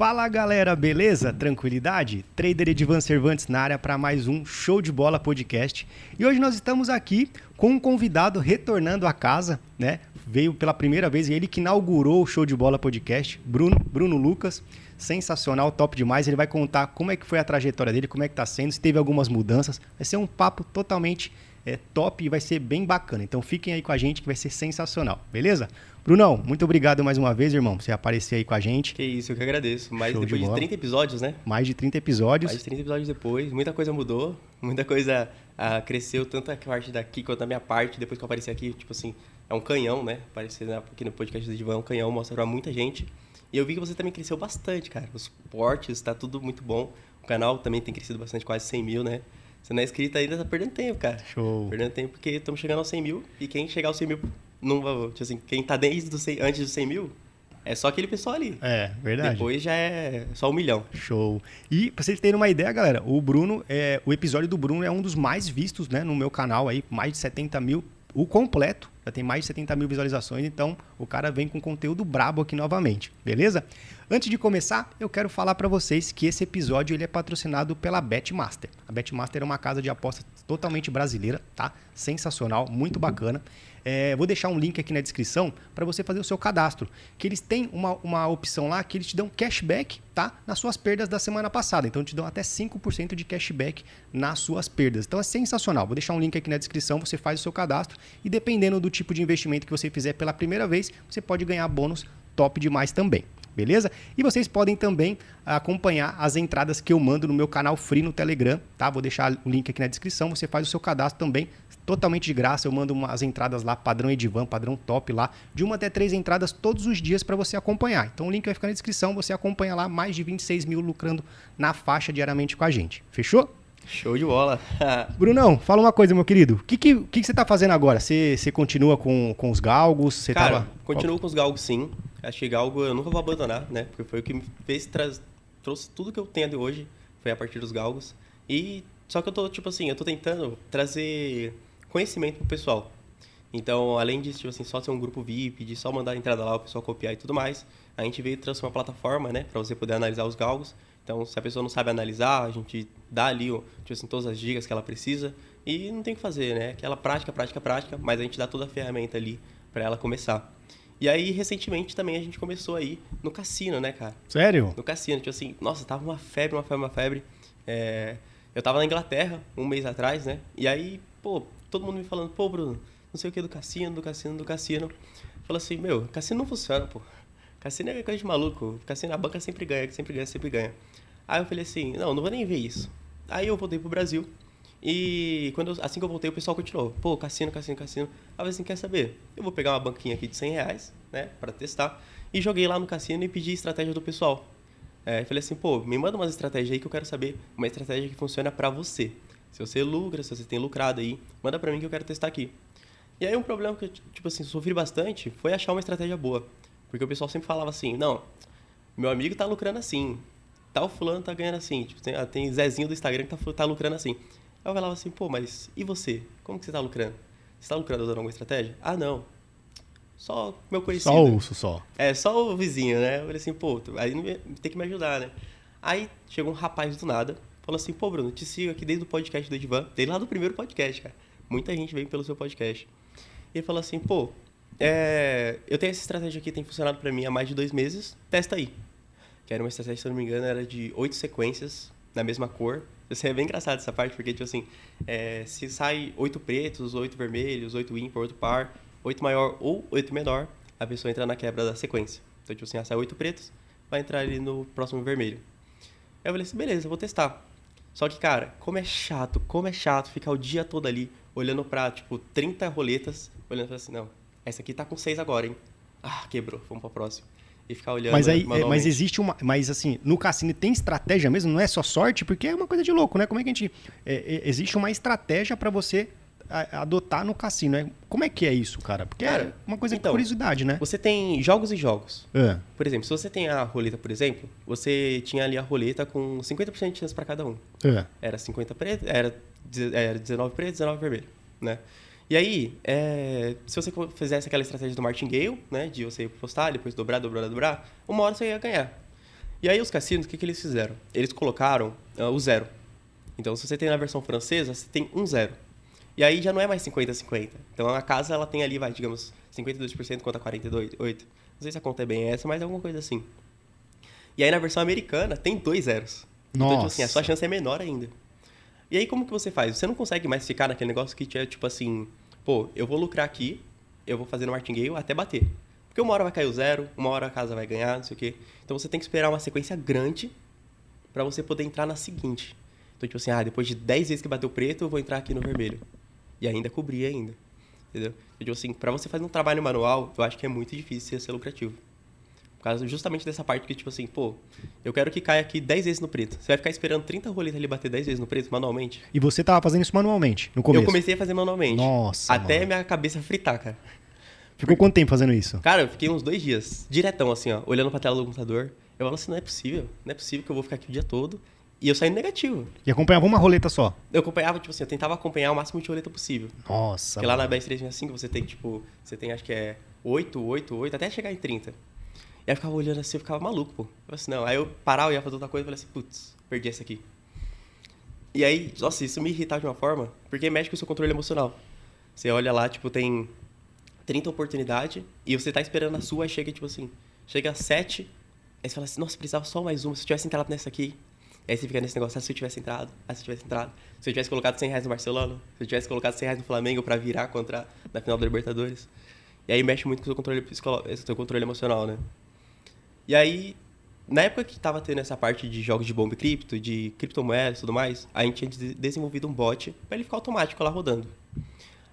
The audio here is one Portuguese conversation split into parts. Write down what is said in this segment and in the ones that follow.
Fala galera, beleza? Tranquilidade? Trader Edivan Cervantes na área para mais um Show de Bola podcast. E hoje nós estamos aqui com um convidado retornando à casa, né? Veio pela primeira vez, ele que inaugurou o Show de Bola podcast, Bruno, Bruno Lucas. Sensacional, top demais. Ele vai contar como é que foi a trajetória dele, como é que tá sendo, se teve algumas mudanças. Vai ser um papo totalmente é, top e vai ser bem bacana. Então fiquem aí com a gente que vai ser sensacional, beleza? Brunão, muito obrigado mais uma vez, irmão, por você aparecer aí com a gente. Que isso, eu que agradeço. Mais Show depois de, de 30 episódios, né? Mais de 30 episódios. Mais de 30 episódios depois, muita coisa mudou, muita coisa ah, cresceu, tanto a parte daqui quanto a minha parte. Depois que eu apareci aqui, tipo assim, é um canhão, né? Aparecer aqui no podcast do Divan é um canhão, mostra pra muita gente. E eu vi que você também cresceu bastante, cara. Os portes, tá tudo muito bom. O canal também tem crescido bastante, quase 100 mil, né? Você não é inscrito ainda, tá perdendo tempo, cara. Show. Perdendo tempo porque estamos chegando aos 100 mil e quem chegar aos 100 mil, não vai, tipo assim, quem tá desde do 100, antes dos 100 mil, é só aquele pessoal ali. É, verdade. Depois já é só um milhão. Show. E pra vocês terem uma ideia, galera, o Bruno, é, o episódio do Bruno é um dos mais vistos, né, no meu canal aí, mais de 70 mil, o completo. Já tem mais de 70 mil visualizações, então o cara vem com conteúdo brabo aqui novamente, beleza? Antes de começar, eu quero falar para vocês que esse episódio ele é patrocinado pela Betmaster. A Betmaster é uma casa de apostas totalmente brasileira, tá? Sensacional, muito bacana. É, vou deixar um link aqui na descrição para você fazer o seu cadastro. Que eles têm uma, uma opção lá que eles te dão cashback, tá? Nas suas perdas da semana passada. Então te dão até 5% de cashback nas suas perdas. Então é sensacional. Vou deixar um link aqui na descrição, você faz o seu cadastro e dependendo do tipo de investimento que você fizer pela primeira vez, você pode ganhar bônus top demais também beleza? E vocês podem também acompanhar as entradas que eu mando no meu canal free no Telegram, tá? Vou deixar o link aqui na descrição, você faz o seu cadastro também, totalmente de graça, eu mando umas entradas lá, padrão Edivan, padrão top lá, de uma até três entradas todos os dias para você acompanhar. Então o link vai ficar na descrição, você acompanha lá, mais de 26 mil lucrando na faixa diariamente com a gente, fechou? Show de bola. Brunão, fala uma coisa, meu querido. O que, que, que, você está fazendo agora? Você, você continua com, com os galgos? Você Cara, tava... continuo com os galgos sim. Acho que galgo eu nunca vou abandonar, né? Porque foi o que me fez, traz, trouxe tudo que eu tenho de hoje, foi a partir dos galgos. E só que eu tô, tipo assim, eu tô tentando trazer conhecimento pro pessoal. Então, além de, tipo assim, só ser um grupo VIP, de só mandar a entrada lá, o pessoal copiar e tudo mais, a gente veio trazer uma plataforma, né? Para você poder analisar os galgos então, se a pessoa não sabe analisar, a gente dá ali tipo assim, todas as dicas que ela precisa e não tem o que fazer, né? Aquela prática, prática, prática, mas a gente dá toda a ferramenta ali para ela começar. E aí, recentemente, também a gente começou aí no cassino, né, cara? Sério? No cassino. Tipo assim, nossa, tava uma febre, uma febre, uma febre. É... Eu tava na Inglaterra um mês atrás, né? E aí, pô, todo mundo me falando, pô, Bruno, não sei o que do cassino, do cassino, do cassino. Falou assim, meu, cassino não funciona, pô. Cassino é coisa de maluco. Cassino, a banca sempre ganha, sempre ganha, sempre ganha. Aí eu falei assim, não, não vou nem ver isso. Aí eu voltei pro Brasil. E quando eu, assim que eu voltei, o pessoal continuou. Pô, cassino, cassino, cassino. Aí eu falei assim, quer saber? Eu vou pegar uma banquinha aqui de 100 reais, né, pra testar. E joguei lá no cassino e pedi estratégia do pessoal. É, falei assim, pô, me manda umas estratégias aí que eu quero saber. Uma estratégia que funciona para você. Se você lucra, se você tem lucrado aí, manda pra mim que eu quero testar aqui. E aí um problema que eu, tipo assim, sofri bastante foi achar uma estratégia boa. Porque o pessoal sempre falava assim, não, meu amigo tá lucrando assim, tal fulano tá ganhando assim, tipo, tem, ah, tem Zezinho do Instagram que tá, tá lucrando assim. Aí eu falava assim, pô, mas e você? Como que você tá lucrando? Você tá lucrando usando alguma estratégia? Ah, não. Só meu conhecido. Só ouço, só. É, só o vizinho, né? Eu falei assim, pô, aí tem que me ajudar, né? Aí chegou um rapaz do nada, falou assim, pô, Bruno, te sigo aqui desde o podcast do Edvan, desde lá do primeiro podcast, cara. Muita gente vem pelo seu podcast. E falou assim, pô, é, eu tenho essa estratégia aqui, tem funcionado para mim há mais de dois meses. Testa aí. Que era uma estratégia, se eu não me engano, era de oito sequências na mesma cor. Assim, é bem engraçado essa parte, porque, tipo assim, é, se sai oito pretos, oito vermelhos, oito ímpar, oito par, oito maior ou oito menor, a pessoa entra na quebra da sequência. Então, tipo assim, ah, sai oito pretos, vai entrar ali no próximo vermelho. Aí eu falei assim, beleza, vou testar. Só que, cara, como é chato, como é chato ficar o dia todo ali olhando pra, tipo, 30 roletas, olhando pra assim, não, essa aqui tá com 6 agora, hein? Ah, quebrou, vamos pra próxima. E ficar olhando. Mas aí, é, mas existe uma. Mas assim, no cassino tem estratégia mesmo, não é só sorte, porque é uma coisa de louco, né? Como é que a gente. É, é, existe uma estratégia para você adotar no cassino. É, como é que é isso, cara? Porque cara, é uma coisa então, de curiosidade, né? Você tem jogos e jogos. É. Por exemplo, se você tem a roleta, por exemplo, você tinha ali a roleta com 50% de chance para cada um. É. Era 50 preto, era, era 19 preto, 19 vermelho, né? E aí, é, se você fizesse aquela estratégia do martingale, né, de você postar, depois dobrar, dobrar, dobrar, uma hora você ia ganhar. E aí os cassinos, o que, que eles fizeram? Eles colocaram uh, o zero. Então, se você tem na versão francesa, você tem um zero. E aí já não é mais 50-50. Então, a casa, ela tem ali, vai, digamos, 52% contra 48%. Não sei se a conta é bem essa, mas é alguma coisa assim. E aí, na versão americana, tem dois zeros. Nossa. Então, tipo assim, a sua chance é menor ainda. E aí, como que você faz? Você não consegue mais ficar naquele negócio que é, tipo assim, pô, eu vou lucrar aqui, eu vou fazer no martingale até bater. Porque uma hora vai cair o zero, uma hora a casa vai ganhar, não sei o quê. Então, você tem que esperar uma sequência grande para você poder entrar na seguinte. Então, tipo assim, ah, depois de 10 vezes que bateu preto, eu vou entrar aqui no vermelho. E ainda cobrir ainda. Entendeu? Então, tipo assim, pra você fazer um trabalho manual, eu acho que é muito difícil ser lucrativo. Por causa justamente dessa parte que, tipo assim, pô, eu quero que caia aqui 10 vezes no preto. Você vai ficar esperando 30 roletas ali bater 10 vezes no preto manualmente? E você tava fazendo isso manualmente, no começo? Eu comecei a fazer manualmente. Nossa, Até mano. minha cabeça fritar, cara. Ficou quanto tempo fazendo isso? Cara, eu fiquei uns dois dias, diretão, assim, ó, olhando pra tela do computador. Eu falo assim, não é possível. Não é possível que eu vou ficar aqui o dia todo. E eu saí negativo. E acompanhava uma roleta só? Eu acompanhava, tipo assim, eu tentava acompanhar o máximo de roleta possível. Nossa, Porque lá mano. na BS 365 você tem, tipo, você tem acho que é 8, 8, 8, até chegar em 30. E aí eu ficava olhando assim, eu ficava maluco, pô. Eu falei assim, não. Aí eu parava, eu ia fazer outra coisa e falei assim, putz, perdi essa aqui. E aí, nossa, isso me irritava de uma forma, porque mexe com o seu controle emocional. Você olha lá, tipo, tem 30 oportunidades e você tá esperando a sua, aí chega, tipo assim, chega 7, aí você fala assim, nossa, precisava só mais uma, se eu tivesse entrado nessa aqui. Aí você fica nesse negócio, ah, se eu tivesse entrado, ah, se eu tivesse entrado. Se eu tivesse colocado 100 reais no Barcelona, se eu tivesse colocado 100 reais no Flamengo pra virar contra, na final da Libertadores. E aí mexe muito com o seu controle, o seu controle emocional, né? E aí, na época que tava tendo essa parte de jogos de bomba e cripto, de criptomoedas e tudo mais, a gente tinha de- desenvolvido um bot pra ele ficar automático lá rodando.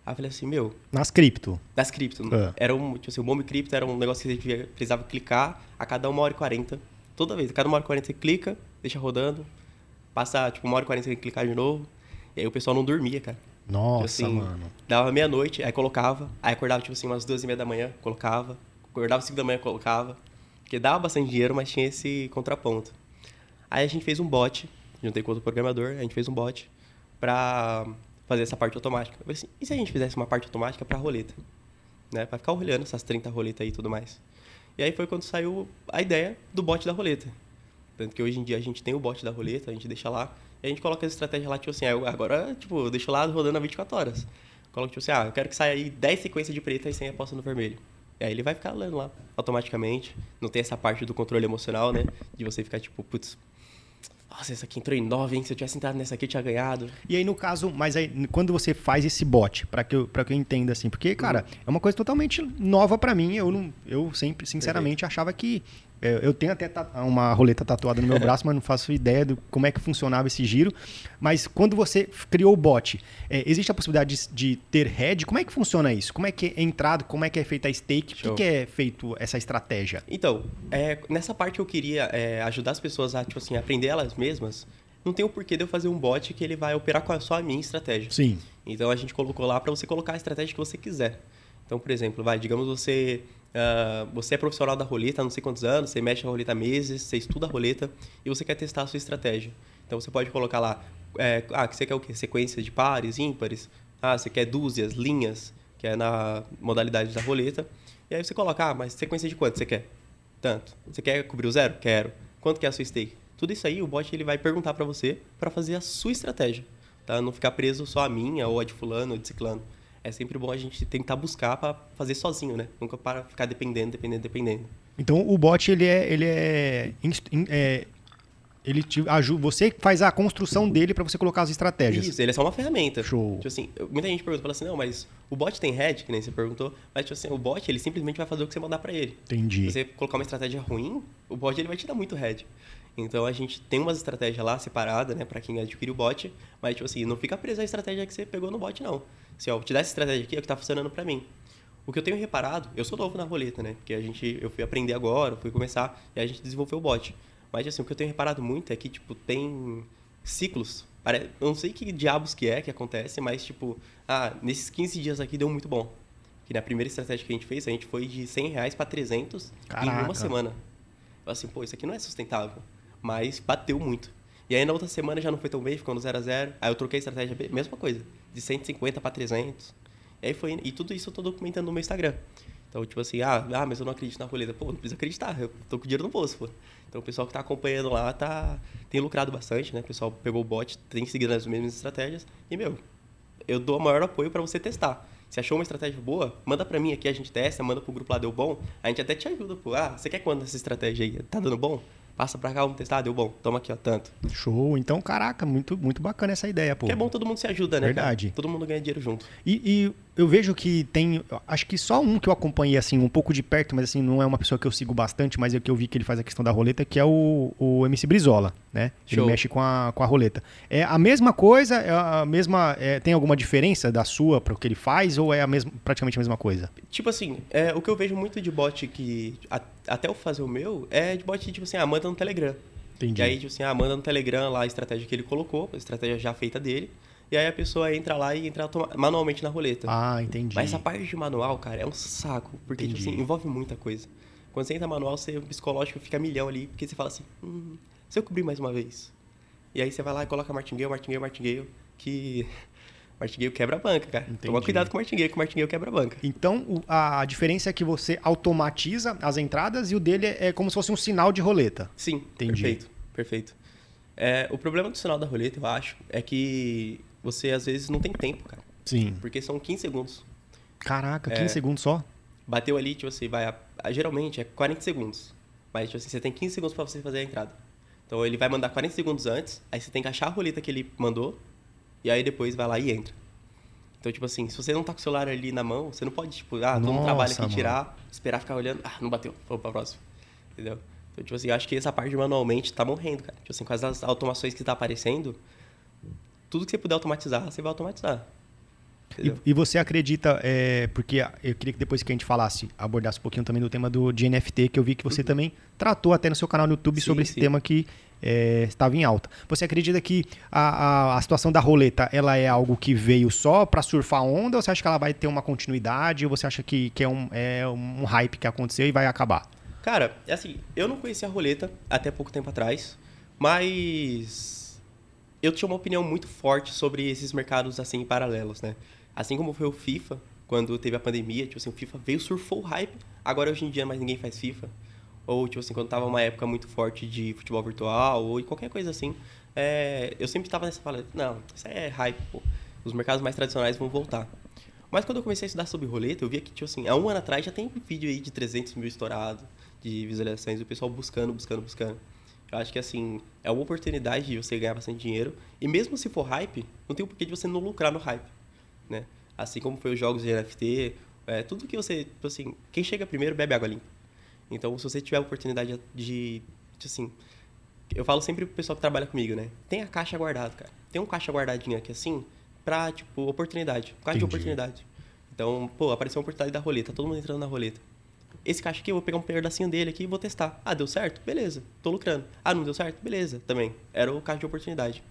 Aí eu falei assim, meu, Nas cripto. das cripto. É. Era um, tipo assim, o bomba e cripto era um negócio que você precisava clicar a cada uma hora e 40. Toda vez, a cada uma hora e 40 você clica, deixa rodando, passa tipo uma hora e 40 você tem que clicar de novo. E aí o pessoal não dormia, cara. Nossa, Tipo assim, mano. Dava meia-noite, aí colocava, aí acordava tipo assim umas duas e meia da manhã, colocava, acordava cinco da manhã, colocava. Porque dava bastante dinheiro, mas tinha esse contraponto. Aí a gente fez um bot, juntei com outro programador, a gente fez um bot pra fazer essa parte automática. Eu falei assim, e se a gente fizesse uma parte automática pra roleta? Né? Pra ficar olhando essas 30 roletas aí e tudo mais. E aí foi quando saiu a ideia do bot da roleta. Tanto que hoje em dia a gente tem o bot da roleta, a gente deixa lá, e a gente coloca as estratégias lá, tipo assim, agora, tipo, eu deixo lá rodando a 24 horas. Coloco, tipo assim, ah, eu quero que saia aí 10 sequências de preta e 100 aposta no vermelho. E aí ele vai ficar lendo lá, automaticamente. Não tem essa parte do controle emocional, né? De você ficar tipo, putz, nossa, essa aqui entrou em 9, hein? Se eu tivesse entrado nessa aqui, eu tinha ganhado. E aí, no caso, mas aí, quando você faz esse bot, pra que eu, pra que eu entenda assim, porque, cara, é uma coisa totalmente nova pra mim. Eu não, eu sempre, sinceramente, achava que. É, Eu tenho até uma roleta tatuada no meu braço, mas não faço ideia de como é que funcionava esse giro. Mas quando você criou o bot, é, existe a possibilidade de, de ter head? Como é que funciona isso? Como é que é entrado? Como é que é feita a stake? O que, é feito essa estratégia? Então, é, nessa parte eu queria é, ajudar as pessoas a, tipo assim, aprender elas mesmas. Não tem o porquê de eu fazer um bot que ele vai operar com a, só a minha estratégia. Sim. Então a gente colocou lá para você colocar a estratégia que você quiser. Então, por exemplo, vai, digamos você ah, você é profissional da roleta há não sei quantos anos, você mexe a roleta há meses, você estuda a roleta e você quer testar a sua estratégia. Então você pode colocar lá, é, ah, você quer o quê? Sequência de pares, ímpares, ah, você quer dúzias, linhas, que é na modalidade da roleta. E aí você coloca, ah, mas sequência de quanto você quer? Tanto. Você quer cobrir o zero? Quero. Quanto que é a sua stake? Tudo isso aí o bot ele vai perguntar para você para fazer a sua estratégia, tá? Não ficar preso só a minha ou a de fulano ou de ciclano. É sempre bom a gente tentar buscar para fazer sozinho, né? Nunca para ficar dependendo, dependendo, dependendo. Então o bot ele é, ele é, é- ele te ajuda, você faz a construção dele para você colocar as estratégias. Isso, ele é só uma ferramenta. Show. Tipo assim, muita gente pergunta, fala assim, não, mas o bot tem head, que nem você perguntou, mas tipo assim, o bot ele simplesmente vai fazer o que você mandar para ele. Entendi. Se você colocar uma estratégia ruim, o bot ele vai te dar muito head. Então a gente tem umas estratégias lá separada, né, para quem adquire o bot, mas tipo assim, não fica preso à estratégia que você pegou no bot não. Se ó, te dar essa estratégia aqui é o que tá funcionando para mim. O que eu tenho reparado, eu sou novo na roleta, né? Porque a gente eu fui aprender agora, fui começar e a gente desenvolveu o bot. Mas assim, o que eu tenho reparado muito é que tipo tem ciclos. Eu não sei que diabos que é que acontece, mas tipo, ah, nesses 15 dias aqui deu muito bom. Que na primeira estratégia que a gente fez, a gente foi de 100 reais para 300 em Caraca. uma semana. Eu assim, pô, isso aqui não é sustentável. Mas bateu muito. E aí na outra semana já não foi tão bem, ficou no 0 a 0 Aí eu troquei a estratégia, mesma coisa. De 150 para 300. E aí foi. E tudo isso eu tô documentando no meu Instagram. Então, tipo assim, ah, ah, mas eu não acredito na roleta. Pô, não precisa acreditar, eu tô com dinheiro no bolso, pô. Então o pessoal que tá acompanhando lá tá, tem lucrado bastante, né? O pessoal pegou o bot, tem seguido as mesmas estratégias. E, meu, eu dou o maior apoio para você testar. Se achou uma estratégia boa, manda para mim aqui, a gente testa, manda pro grupo lá, deu bom. A gente até te ajuda, pô. Ah, você quer quanto essa estratégia aí? Tá dando bom? Passa pra cá, vamos testar, deu bom. Toma aqui, ó, tanto. Show. Então, caraca, muito, muito bacana essa ideia, pô. Que é bom todo mundo se ajuda, né? Verdade. Cara? Todo mundo ganha dinheiro junto. E, e, eu vejo que tem. Acho que só um que eu acompanhei, assim, um pouco de perto, mas assim, não é uma pessoa que eu sigo bastante, mas é que eu vi que ele faz a questão da roleta, que é o, o MC Brizola, né? Ele Show. mexe com a, com a roleta. É a mesma coisa, é a mesma. é, tem alguma diferença da sua para o que ele faz, ou é a mesma, praticamente a mesma coisa? Tipo assim, é, o que eu vejo muito de bot que. a- até eu fazer o meu, é de bot, tipo assim, ah, manda no Telegram. Entendi. E aí, tipo assim, ah, manda no Telegram lá a estratégia que ele colocou, a estratégia já feita dele. E aí a pessoa entra lá e entra manualmente na roleta. Ah, entendi. Mas essa parte de manual, cara, é um saco. Porque, tipo assim, envolve muita coisa. Quando você entra manual, você, o psicológico fica milhão ali. Porque você fala assim, hum, se eu cobrir mais uma vez? E aí você vai lá e coloca martingale, martingale, martingale, que... Martingale quebra a banca, cara. Entendi. Toma cuidado com o martingale, que o martingale quebra a banca. Então, a diferença é que você automatiza as entradas e o dele é como se fosse um sinal de roleta. Sim, Entendi. perfeito, perfeito. É, o problema do sinal da roleta, eu acho, é que você às vezes não tem tempo, cara. Sim. Porque são 15 segundos. Caraca, 15 É. segundos só? Bateu ali, tipo assim, vai. a- a- geralmente é 40 segundos. Mas, tipo assim, você tem 15 segundos pra você fazer a entrada. Então ele vai mandar 40 segundos antes, aí você tem que achar a roleta que ele mandou, e aí depois vai lá e entra. Então, tipo assim, se você não tá com o celular ali na mão, você não pode, tipo, ah, todo Nossa, trabalha aqui, mano. tirar, esperar ficar olhando, ah, não bateu, vamos pra próxima. Entendeu? Então, tipo assim, eu acho que essa parte manualmente tá morrendo, cara. Tipo assim, com as automações que tá aparecendo, tudo que você puder automatizar, você vai automatizar. E, e você acredita, é, porque eu queria que depois que a gente falasse, abordasse um pouquinho também do tema do, de NFT, que eu vi que você também tratou até no seu canal no YouTube Sim, sobre esse sim. tema que é, estava em alta. Você acredita que a, a, a situação da roleta ela é algo que veio só para surfar onda ou você acha que ela vai ter uma continuidade ou você acha que, que é, um, é um hype que aconteceu e vai acabar? Cara, é assim, eu não conhecia a roleta até pouco tempo atrás, mas eu tinha uma opinião muito forte sobre esses mercados assim paralelos, né? Assim como foi o FIFA, quando teve a pandemia, tipo assim, o FIFA veio, surfou o hype, agora hoje em dia mais ninguém faz FIFA. Ou, tipo assim, quando tava uma época muito forte de futebol virtual, ou qualquer coisa assim, é, eu sempre tava nessa fala, não, isso é hype, pô. Os mercados mais tradicionais vão voltar. Mas quando eu comecei a estudar sobre roleta, eu via que, tipo assim, há um ano atrás já tem vídeo aí de 300 mil estourado, de visualizações, o pessoal buscando, buscando, buscando. Eu acho que, assim, é uma oportunidade de você ganhar bastante dinheiro. E mesmo se for hype, não tem o porquê de você não lucrar no hype, né? Assim como foi os jogos de NFT, é, tudo que você, tipo assim, quem chega primeiro bebe água limpa. Então, se você tiver a oportunidade de, de assim, eu falo sempre pro pessoal que trabalha comigo, né? Tem a caixa guardada, cara. Tem um caixa guardadinho aqui assim, pra, tipo, oportunidade. Caixa de Entendi. oportunidade. Então, pô, apareceu uma oportunidade da roleta, todo mundo entrando na roleta. Esse caixa aqui, eu vou pegar um pedacinho dele aqui e vou testar. Ah, deu certo? Beleza, tô lucrando. Ah, não deu certo? Beleza, também. Era o caixa de oportunidade.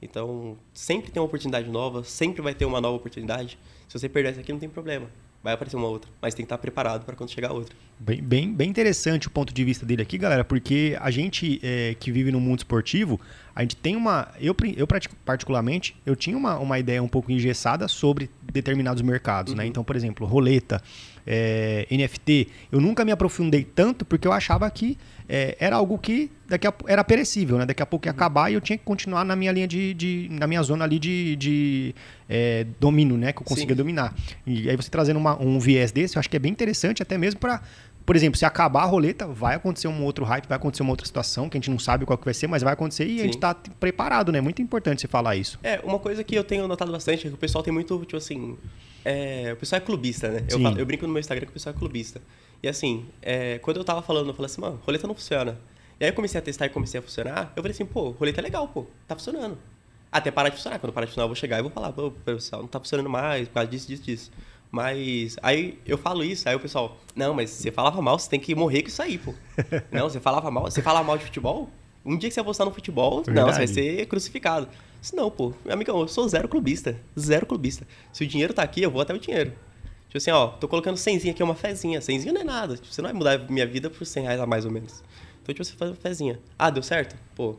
Então, sempre tem uma oportunidade nova, sempre vai ter uma nova oportunidade. Se você perder essa aqui, não tem problema. Vai aparecer uma outra. Mas tem que estar preparado para quando chegar a outra. Bem, bem, bem interessante o ponto de vista dele aqui, galera, porque a gente é, que vive no mundo esportivo, a gente tem uma. Eu, eu particularmente, eu tinha uma, uma ideia um pouco engessada sobre determinados mercados, né? Então, por exemplo, roleta, é, NFT, eu nunca me aprofundei tanto porque eu achava que é, era algo que daqui a, era perecível, né? Daqui a pouco ia acabar e eu tinha que continuar na minha linha de. de- na minha zona ali de, de é, domínio, né? Que eu conseguia Sim. dominar. E aí você trazendo uma- um viés desse, eu acho que é bem interessante, até mesmo para. Por exemplo, se acabar a roleta, vai acontecer um outro hype, vai acontecer uma outra situação que a gente não sabe qual que vai ser, mas vai acontecer e a gente Sim. tá preparado, né? Muito importante você falar isso. É, uma coisa que eu tenho notado bastante é que o pessoal tem muito, tipo assim. É, o pessoal é clubista, né? Eu, falo- eu brinco no meu Instagram que o pessoal é clubista. E assim, é, quando eu tava falando, eu falei assim, mano, roleta não funciona. E aí eu comecei a testar e comecei a funcionar, eu falei assim, pô, roleta é legal, pô, tá funcionando. Até parar de funcionar. Quando parar de funcionar, eu vou chegar e vou falar, pô, pessoal, não tá funcionando mais por causa disso, disso, disso. Mas aí eu falo isso, aí o pessoal, não, mas você falava mal, você tem que morrer com isso aí, pô. não, você falava mal, você fala mal de futebol? Um dia que você apostar no futebol, não, você vai Verdade. ser crucificado. Isso não, pô. Amigão, eu sou zero clubista. Zero clubista. Se o dinheiro tá aqui, eu vou até o dinheiro. Tipo assim, ó, tô colocando 100 aqui, uma fezinha. 100 não é nada. Tipo, você não vai mudar minha vida por 100 reais a mais ou menos. Então, tipo, você faz uma fezinha. Ah, deu certo? Pô,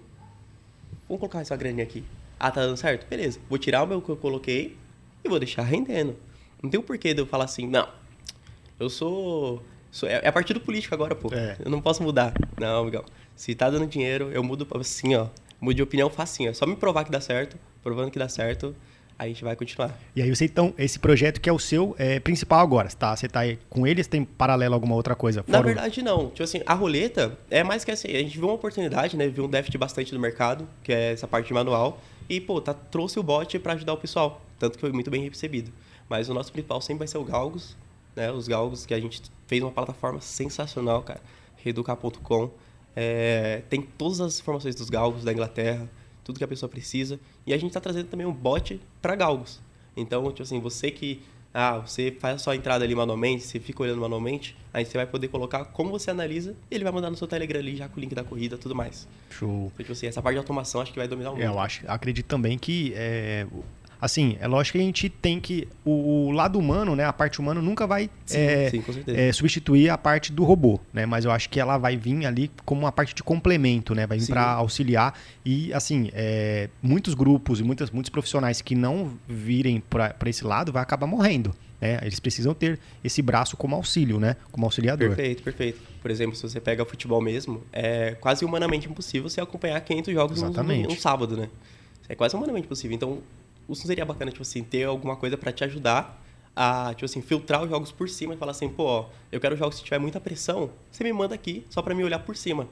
vamos colocar essa graninha aqui. Ah, tá dando certo? Beleza. Vou tirar o meu que eu coloquei e vou deixar rendendo. Não tem o porquê de eu falar assim, não. Eu sou. sou é, é partido político agora, pô. É. Eu não posso mudar. Não, amigão. Se tá dando dinheiro, eu mudo assim, ó. Mudo de opinião facinho. É só me provar que dá certo. Provando que dá certo, a gente vai continuar. E aí você então, esse projeto que é o seu é, principal agora, tá? Você tá aí com eles, tem paralelo alguma outra coisa? Na fora o- verdade, não. Tipo assim, a roleta é mais que assim, a gente viu uma oportunidade, né? Viu um déficit bastante no mercado, que é essa parte de manual. E, pô, tá, trouxe o bot pra ajudar o pessoal. Tanto que foi muito bem recebido. Mas o nosso principal sempre vai ser o Galgos, né? Os Galgos, que a gente fez uma plataforma sensacional, cara. Reeducar.com. É, tem todas as informações dos Galgos da Inglaterra, tudo que a pessoa precisa. E a gente tá trazendo também um bot pra Galgos. Então, tipo assim, você que ah, você faz a sua entrada ali manualmente, você fica olhando manualmente, aí você vai poder colocar como você analisa e ele vai mandar no seu Telegram ali já com o link da corrida e tudo mais. Show. Então, tipo assim, essa parte de automação acho que vai dominar o mundo. É, eu acho, acredito também que é, assim, é lógico que a gente tem que o, o lado humano, né, a parte humana nunca vai Sim, é, sim, é, substituir a parte do robô, né? Mas eu acho que ela vai vir ali como uma parte de complemento, né? Vai vir para auxiliar e assim, é, muitos grupos e muitas, muitos profissionais que não virem para esse lado vai acabar morrendo, né? Eles precisam ter esse braço como auxílio, né? Como auxiliador. Perfeito, perfeito. Por exemplo, se você pega futebol mesmo, é quase humanamente impossível você acompanhar 500 jogos num, Exatamente. num sábado, né? É quase humanamente impossível. Então, isso seria bacana, tipo assim, ter alguma coisa pra te ajudar a, tipo assim, filtrar os jogos por cima e falar assim, pô, ó, eu quero jogos se tiver muita pressão, você me manda aqui só pra me olhar por cima.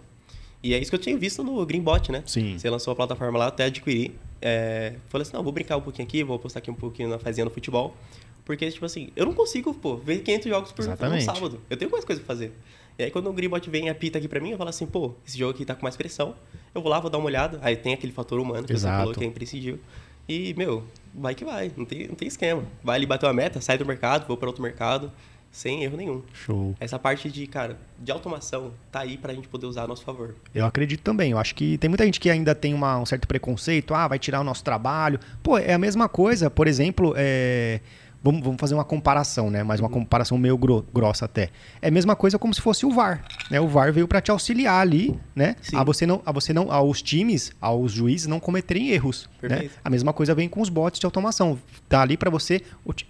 E é isso que eu tinha visto no Greenbot, né? Sim. Você lançou a plataforma lá, até adquiri. É, falei assim, não, vou brincar um pouquinho aqui, vou postar aqui um pouquinho na fazinha no futebol. Porque, tipo assim, eu não consigo, pô, ver 500 jogos por, um sábado. Eu tenho mais coisa pra fazer. E aí, quando o Greenbot vem e apita aqui pra mim, eu falo assim, pô, esse jogo aqui tá com mais pressão. Eu vou lá, vou dar uma olhada. Aí tem aquele fator humano que Exato. você falou que é imprescindível. E, meu, vai que vai. Não tem, não tem esquema. Vai ali bater uma meta, sai do mercado, vou pra outro mercado, sem erro nenhum. Show. Essa parte de, cara, de automação tá aí pra gente poder usar a nosso favor. Eu acredito também. Eu acho que tem muita gente que ainda tem uma- um certo preconceito. Ah, vai tirar o nosso trabalho. Pô, é a mesma coisa. Por exemplo, é, vamos, vamos fazer uma comparação, né? Mas uma comparação meio gro- grossa até. É a mesma coisa como se fosse o VAR. Né? O VAR veio para te auxiliar ali, né? Sim. A você não, a você não, aos times, aos juízes não cometerem erros. Né? Perfeito. A mesma coisa vem com os bots de automação. Tá ali para você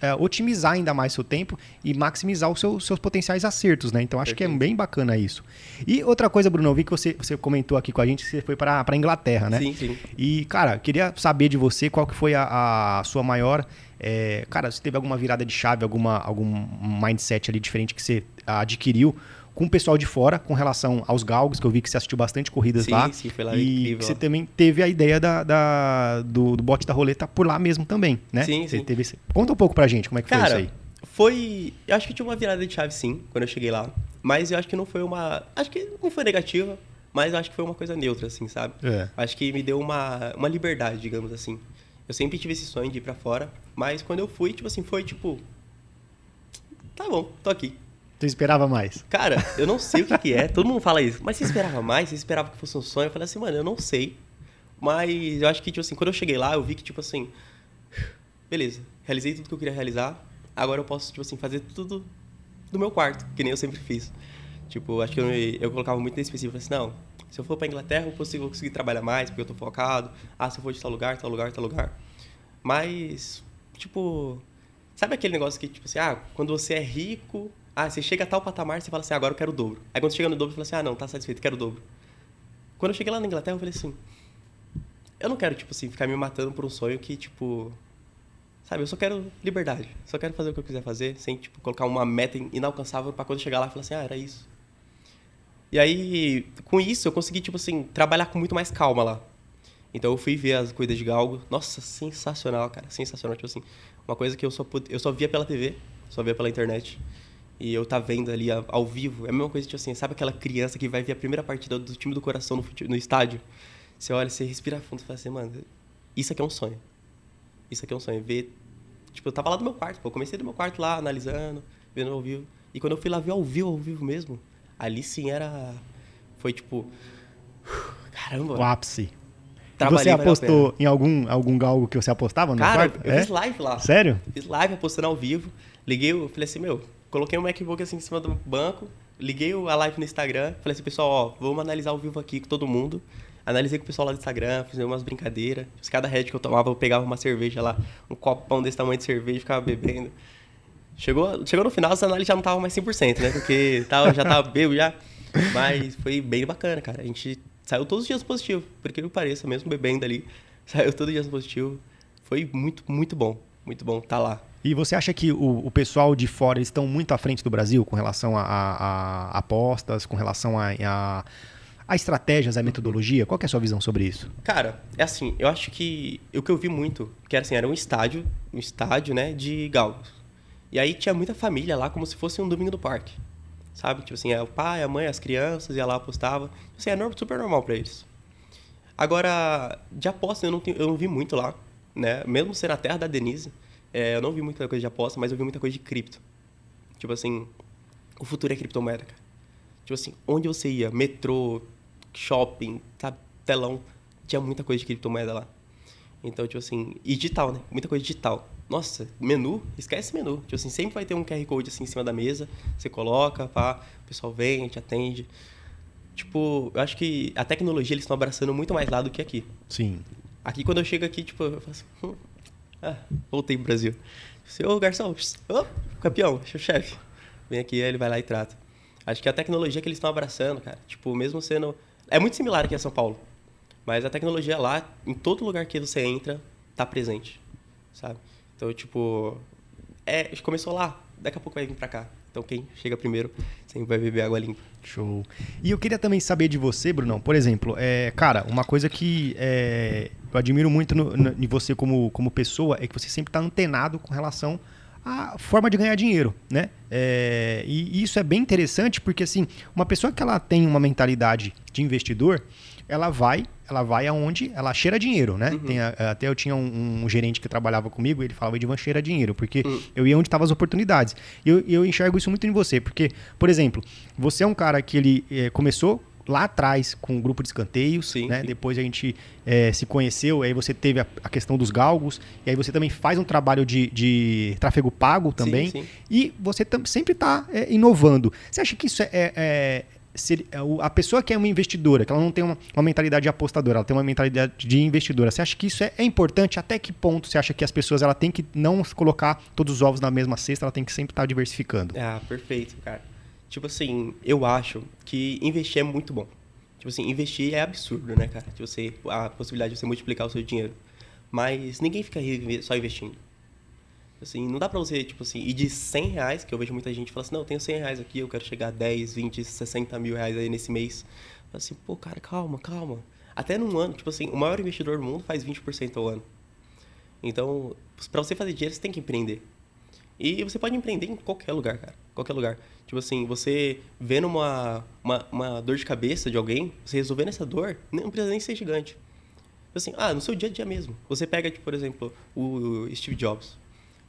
é, otimizar ainda mais seu tempo e maximizar os seus, seus potenciais acertos, né? Então acho que é Perfeito. bem bacana isso. E outra coisa, Bruno, eu vi que você, você comentou aqui com a gente que você foi para Inglaterra, né? Sim, sim. E, cara, queria saber de você qual que foi a, a sua maior. É, cara, se teve alguma virada de chave, alguma, algum mindset ali diferente que você adquiriu com o pessoal de fora com relação aos galgos, que eu vi que você assistiu bastante corridas Sim, lá. sim, foi lá, E incrível você também teve a ideia da, da- do, do bote da roleta por lá mesmo também, né? Sim, Você sim. teve esse- Conta um pouco pra gente como é que foi isso Cara, aí. foi. Eu acho que tinha uma virada de chave sim, quando eu cheguei lá. Mas eu acho que não foi uma. Acho que não foi negativa, mas eu acho que foi uma coisa neutra, assim, sabe? É. Acho que me deu uma, uma liberdade, digamos assim. Eu sempre tive esse sonho de ir pra fora, mas quando eu fui, tipo assim, foi tipo. Tá bom, tô aqui. Você esperava mais? Cara, eu não sei o que, que é, todo mundo fala isso. Mas você esperava mais? Você esperava que fosse um sonho? Eu falei assim, mano, eu não sei. Mas eu acho que, tipo assim, quando eu cheguei lá, eu vi que, tipo assim, beleza, realizei tudo que eu queria realizar. Agora eu posso, tipo assim, fazer tudo do meu quarto, que nem eu sempre fiz. Tipo, acho que eu, eu colocava muito nesse específico. Falei assim, não, se eu for pra Inglaterra, eu consigo, vou conseguir trabalhar mais, porque eu tô focado. Ah, se eu for de tal lugar, tal lugar, tal lugar. Mas, tipo, sabe aquele negócio que, tipo assim, ah, quando você é rico, ah, você chega a tal patamar, você fala assim, agora eu quero o dobro. Aí quando você chega no dobro, você fala assim, ah, não, tá satisfeito, quero o dobro. Quando eu cheguei lá na Inglaterra, eu falei assim, eu não quero, tipo assim, ficar me matando por um sonho que, tipo, sabe, eu só quero liberdade. Só quero fazer o que eu quiser fazer, sem, tipo, colocar uma meta inalcançável pra quando chegar lá, falar assim, ah, era isso. E aí, com isso, eu consegui, tipo assim, trabalhar com muito mais calma lá. Então eu fui ver as corridas de galgo. Nossa, sensacional, cara. Sensacional. Tipo assim, uma coisa que eu só, eu só via pela TV, só via pela internet. E eu tá vendo ali ao vivo. É a mesma coisa, tipo assim, sabe aquela criança que vai ver a primeira partida do time do coração no, no estádio? Você olha, você respira fundo e fala assim, mano, isso aqui é um sonho. Isso aqui é um sonho. Ver. Tipo, eu tava lá do meu quarto, pô. Eu comecei do meu quarto lá, analisando, vendo ao vivo. E quando eu fui lá ver ao vivo, ao vivo mesmo, ali sim era. Foi tipo. Caramba, O ápice. E Trabalhei, você apostou em algum, algum galgo que você apostava no Cara, quarto? eu É? fiz live lá. Sério? Fiz live apostando ao vivo. Liguei, eu falei assim, meu, coloquei um MacBook assim em cima do banco, liguei a live no Instagram, falei assim, pessoal, ó, vamos analisar ao vivo aqui com todo mundo. Analisei com o pessoal lá do Instagram, fiz umas brincadeiras. Cada head que eu tomava, eu pegava uma cerveja lá, um copão desse tamanho de cerveja e ficava bebendo. Chegou, chegou no final, as análises já não estavam mais 100%, né? Porque tava, já tava bebo já. Mas foi bem bacana, cara. A gente saiu todos os dias positivo, porque eu pareça, mesmo bebendo ali, saiu todos os dias positivo. Foi muito, muito bom. Muito bom estar tá lá. E você acha que o, o, pessoal de fora eles estão muito à frente do Brasil com relação a, a, a apostas, com relação a, a, a, estratégias, a metodologia? Qual é a sua visão sobre isso? Cara, é assim, eu acho que o que eu vi muito, que era assim, era um estádio, um estádio, né, de galgos. E aí tinha muita família lá, como se fosse um domingo do parque. Sabe? Tipo assim, é o pai, a mãe, as crianças, ia lá, apostava. Assim, é super normal para eles. Agora, de aposta eu não, tenho, eu não vi muito lá, né? Mesmo ser na terra da Denise, é, eu não vi muita coisa de aposta, mas eu vi muita coisa de cripto. Tipo assim, o futuro é criptomoeda, cara. Tipo assim, onde você ia, metrô, shopping, sabe, telão, tinha muita coisa de criptomoeda lá. Então, tipo assim, e digital, né? Muita coisa digital. Nossa, menu, esquece menu. Tipo assim, sempre vai ter um QR Code assim em cima da mesa, você coloca, pá, o pessoal vem, te atende. Tipo, eu acho que a tecnologia eles estão abraçando muito mais lá do que aqui. Sim. Aqui quando eu chego aqui, tipo, eu faço, hum, ah, voltei pro Brasil. Seu garçom, oh, campeão, seu chefe. Vem aqui, ele vai lá e trata. Acho que a tecnologia que eles estão abraçando, cara, tipo, mesmo sendo. É muito similar aqui a São Paulo. Mas a tecnologia lá, em todo lugar que você entra, tá presente. Sabe? Então, tipo. É, começou lá, daqui a pouco vai vir pra cá. Então quem chega primeiro sempre vai beber água limpa. Show. E eu queria também saber de você, Brunão, por exemplo, é, cara, uma coisa que é, eu admiro muito em você como, como pessoa é que você sempre está antenado com relação à forma de ganhar dinheiro, né? É, e isso é bem interessante porque, assim, uma pessoa que ela tem uma mentalidade de investidor, ela vai ela vai aonde ela cheira dinheiro, né? Uhum. Tem, até eu tinha um, um, gerente que trabalhava comigo, ele falava, Edvan, cheira dinheiro, porque uhum. eu ia onde estavam as oportunidades. E eu, eu enxergo isso muito em você, porque, por exemplo, você é um cara que ele é, começou lá atrás com um grupo de escanteios, sim, né? Sim. Depois a gente é, se conheceu, aí você teve a, a, questão dos galgos, e aí você também faz um trabalho de, de tráfego pago também, sim, e você sempre está é, inovando. Você acha que isso é, é, se é a pessoa que é uma investidora, que ela não tem uma, uma, mentalidade de apostadora, ela tem uma mentalidade de investidora. Você acha que isso é, é, importante? Até que ponto você acha que as pessoas ela tem que não colocar todos os ovos na mesma cesta, ela tem que sempre estar diversificando? Ah, perfeito, cara. Tipo assim, eu acho que investir é muito bom. Tipo assim, investir é absurdo, né, cara? Tipo, você, a possibilidade de você multiplicar o seu dinheiro. Mas ninguém fica só investindo. Assim, não dá pra você, tipo assim, ir de 100 reais, que eu vejo muita gente falar assim, não, eu tenho 100 reais aqui, eu quero chegar a 10, 20, 60 mil reais aí nesse mês. Assim, pô, cara, calma, calma. Até num ano, tipo assim, o maior investidor do mundo faz 20% ao ano. Então, para você fazer dinheiro, você tem que empreender. E você pode empreender em qualquer lugar, cara. Qualquer lugar. Tipo assim, você vendo uma, uma, uma dor de cabeça de alguém, você resolvendo essa dor, não precisa nem ser gigante. Tipo assim, ah, no seu dia a dia mesmo. Você pega, tipo, por exemplo, o Steve Jobs.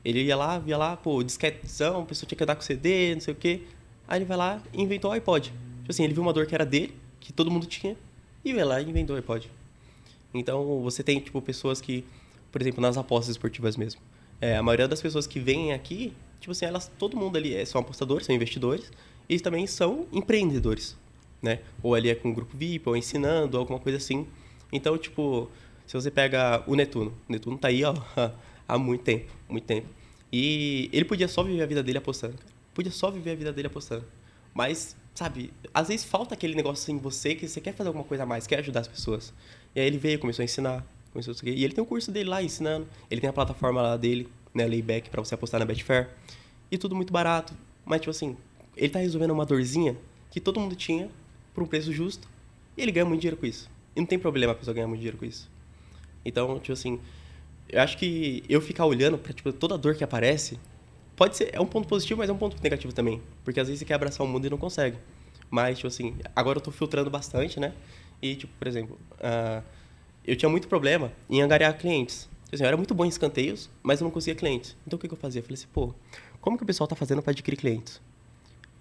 Ele ia lá, via lá, pô, disquetezão, a pessoa tinha que andar com CD, não sei o quê. Aí ele vai lá e inventou o iPod. Tipo assim, ele viu uma dor que era dele, que todo mundo tinha, e vai lá e inventou o iPod. Então, você tem, tipo, pessoas que, por exemplo, nas apostas esportivas mesmo. É, a maioria das pessoas que vêm aqui, tipo assim, elas, todo mundo ali é, são apostadores, são investidores, e eles também são empreendedores, né? Ou ali é com um grupo VIP, ou ensinando, alguma coisa assim. Então, tipo, se você pega o Netuno, o Netuno tá aí, ó, há muito tempo, muito tempo. E ele podia só viver a vida dele apostando. Podia só viver a vida dele apostando. Mas, sabe, às vezes falta aquele negócio em você que você quer fazer alguma coisa a mais, quer ajudar as pessoas. E aí ele veio, começou a ensinar, começou a E ele tem o um curso dele lá ensinando. Ele tem a plataforma lá dele, né, Layback, para você apostar na Betfair. E tudo muito barato. Mas, tipo assim, ele tá resolvendo uma dorzinha que todo mundo tinha por um preço justo. E ele ganha muito dinheiro com isso. E não tem problema a pessoa ganhar muito dinheiro com isso. Então, tipo assim, eu acho que eu ficar olhando para tipo, toda dor que aparece, pode ser, é um ponto positivo, mas é um ponto negativo também. Porque às vezes você quer abraçar o mundo e não consegue. Mas, tipo assim, agora eu tô filtrando bastante, né? E, tipo, por exemplo, uh, eu tinha muito problema em angariar clientes. Tipo assim, eu era muito bom em escanteios, mas eu não conseguia clientes. Então, o que, que eu fazia? Eu falei assim, pô, como que o pessoal tá fazendo para adquirir clientes?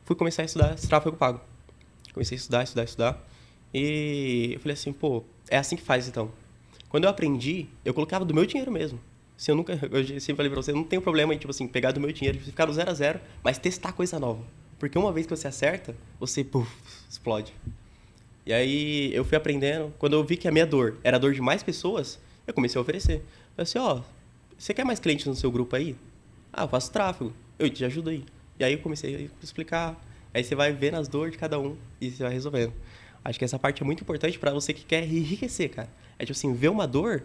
Fui começar a estudar esse tráfego pago. Comecei a estudar, estudar, estudar. E eu falei assim, pô, é assim que faz, então. Quando eu aprendi, eu colocava do meu dinheiro mesmo. Se eu nunca, eu sempre falei pra você, não tem problema em, tipo assim, pegar do meu dinheiro, ficar no zero a zero, mas testar coisa nova. Porque uma vez que você acerta, você, puf, explode. E aí eu fui aprendendo. Quando eu vi que a minha dor era a dor de mais pessoas, eu comecei a oferecer. Eu assim, ó, você quer mais clientes no seu grupo aí? Ah, eu faço tráfego. Eu te ajudo aí. E aí eu comecei a explicar. Aí você vai vendo as dores de cada um e você vai resolvendo. Acho que essa parte é muito importante para você que quer enriquecer, cara. É tipo assim, ver uma dor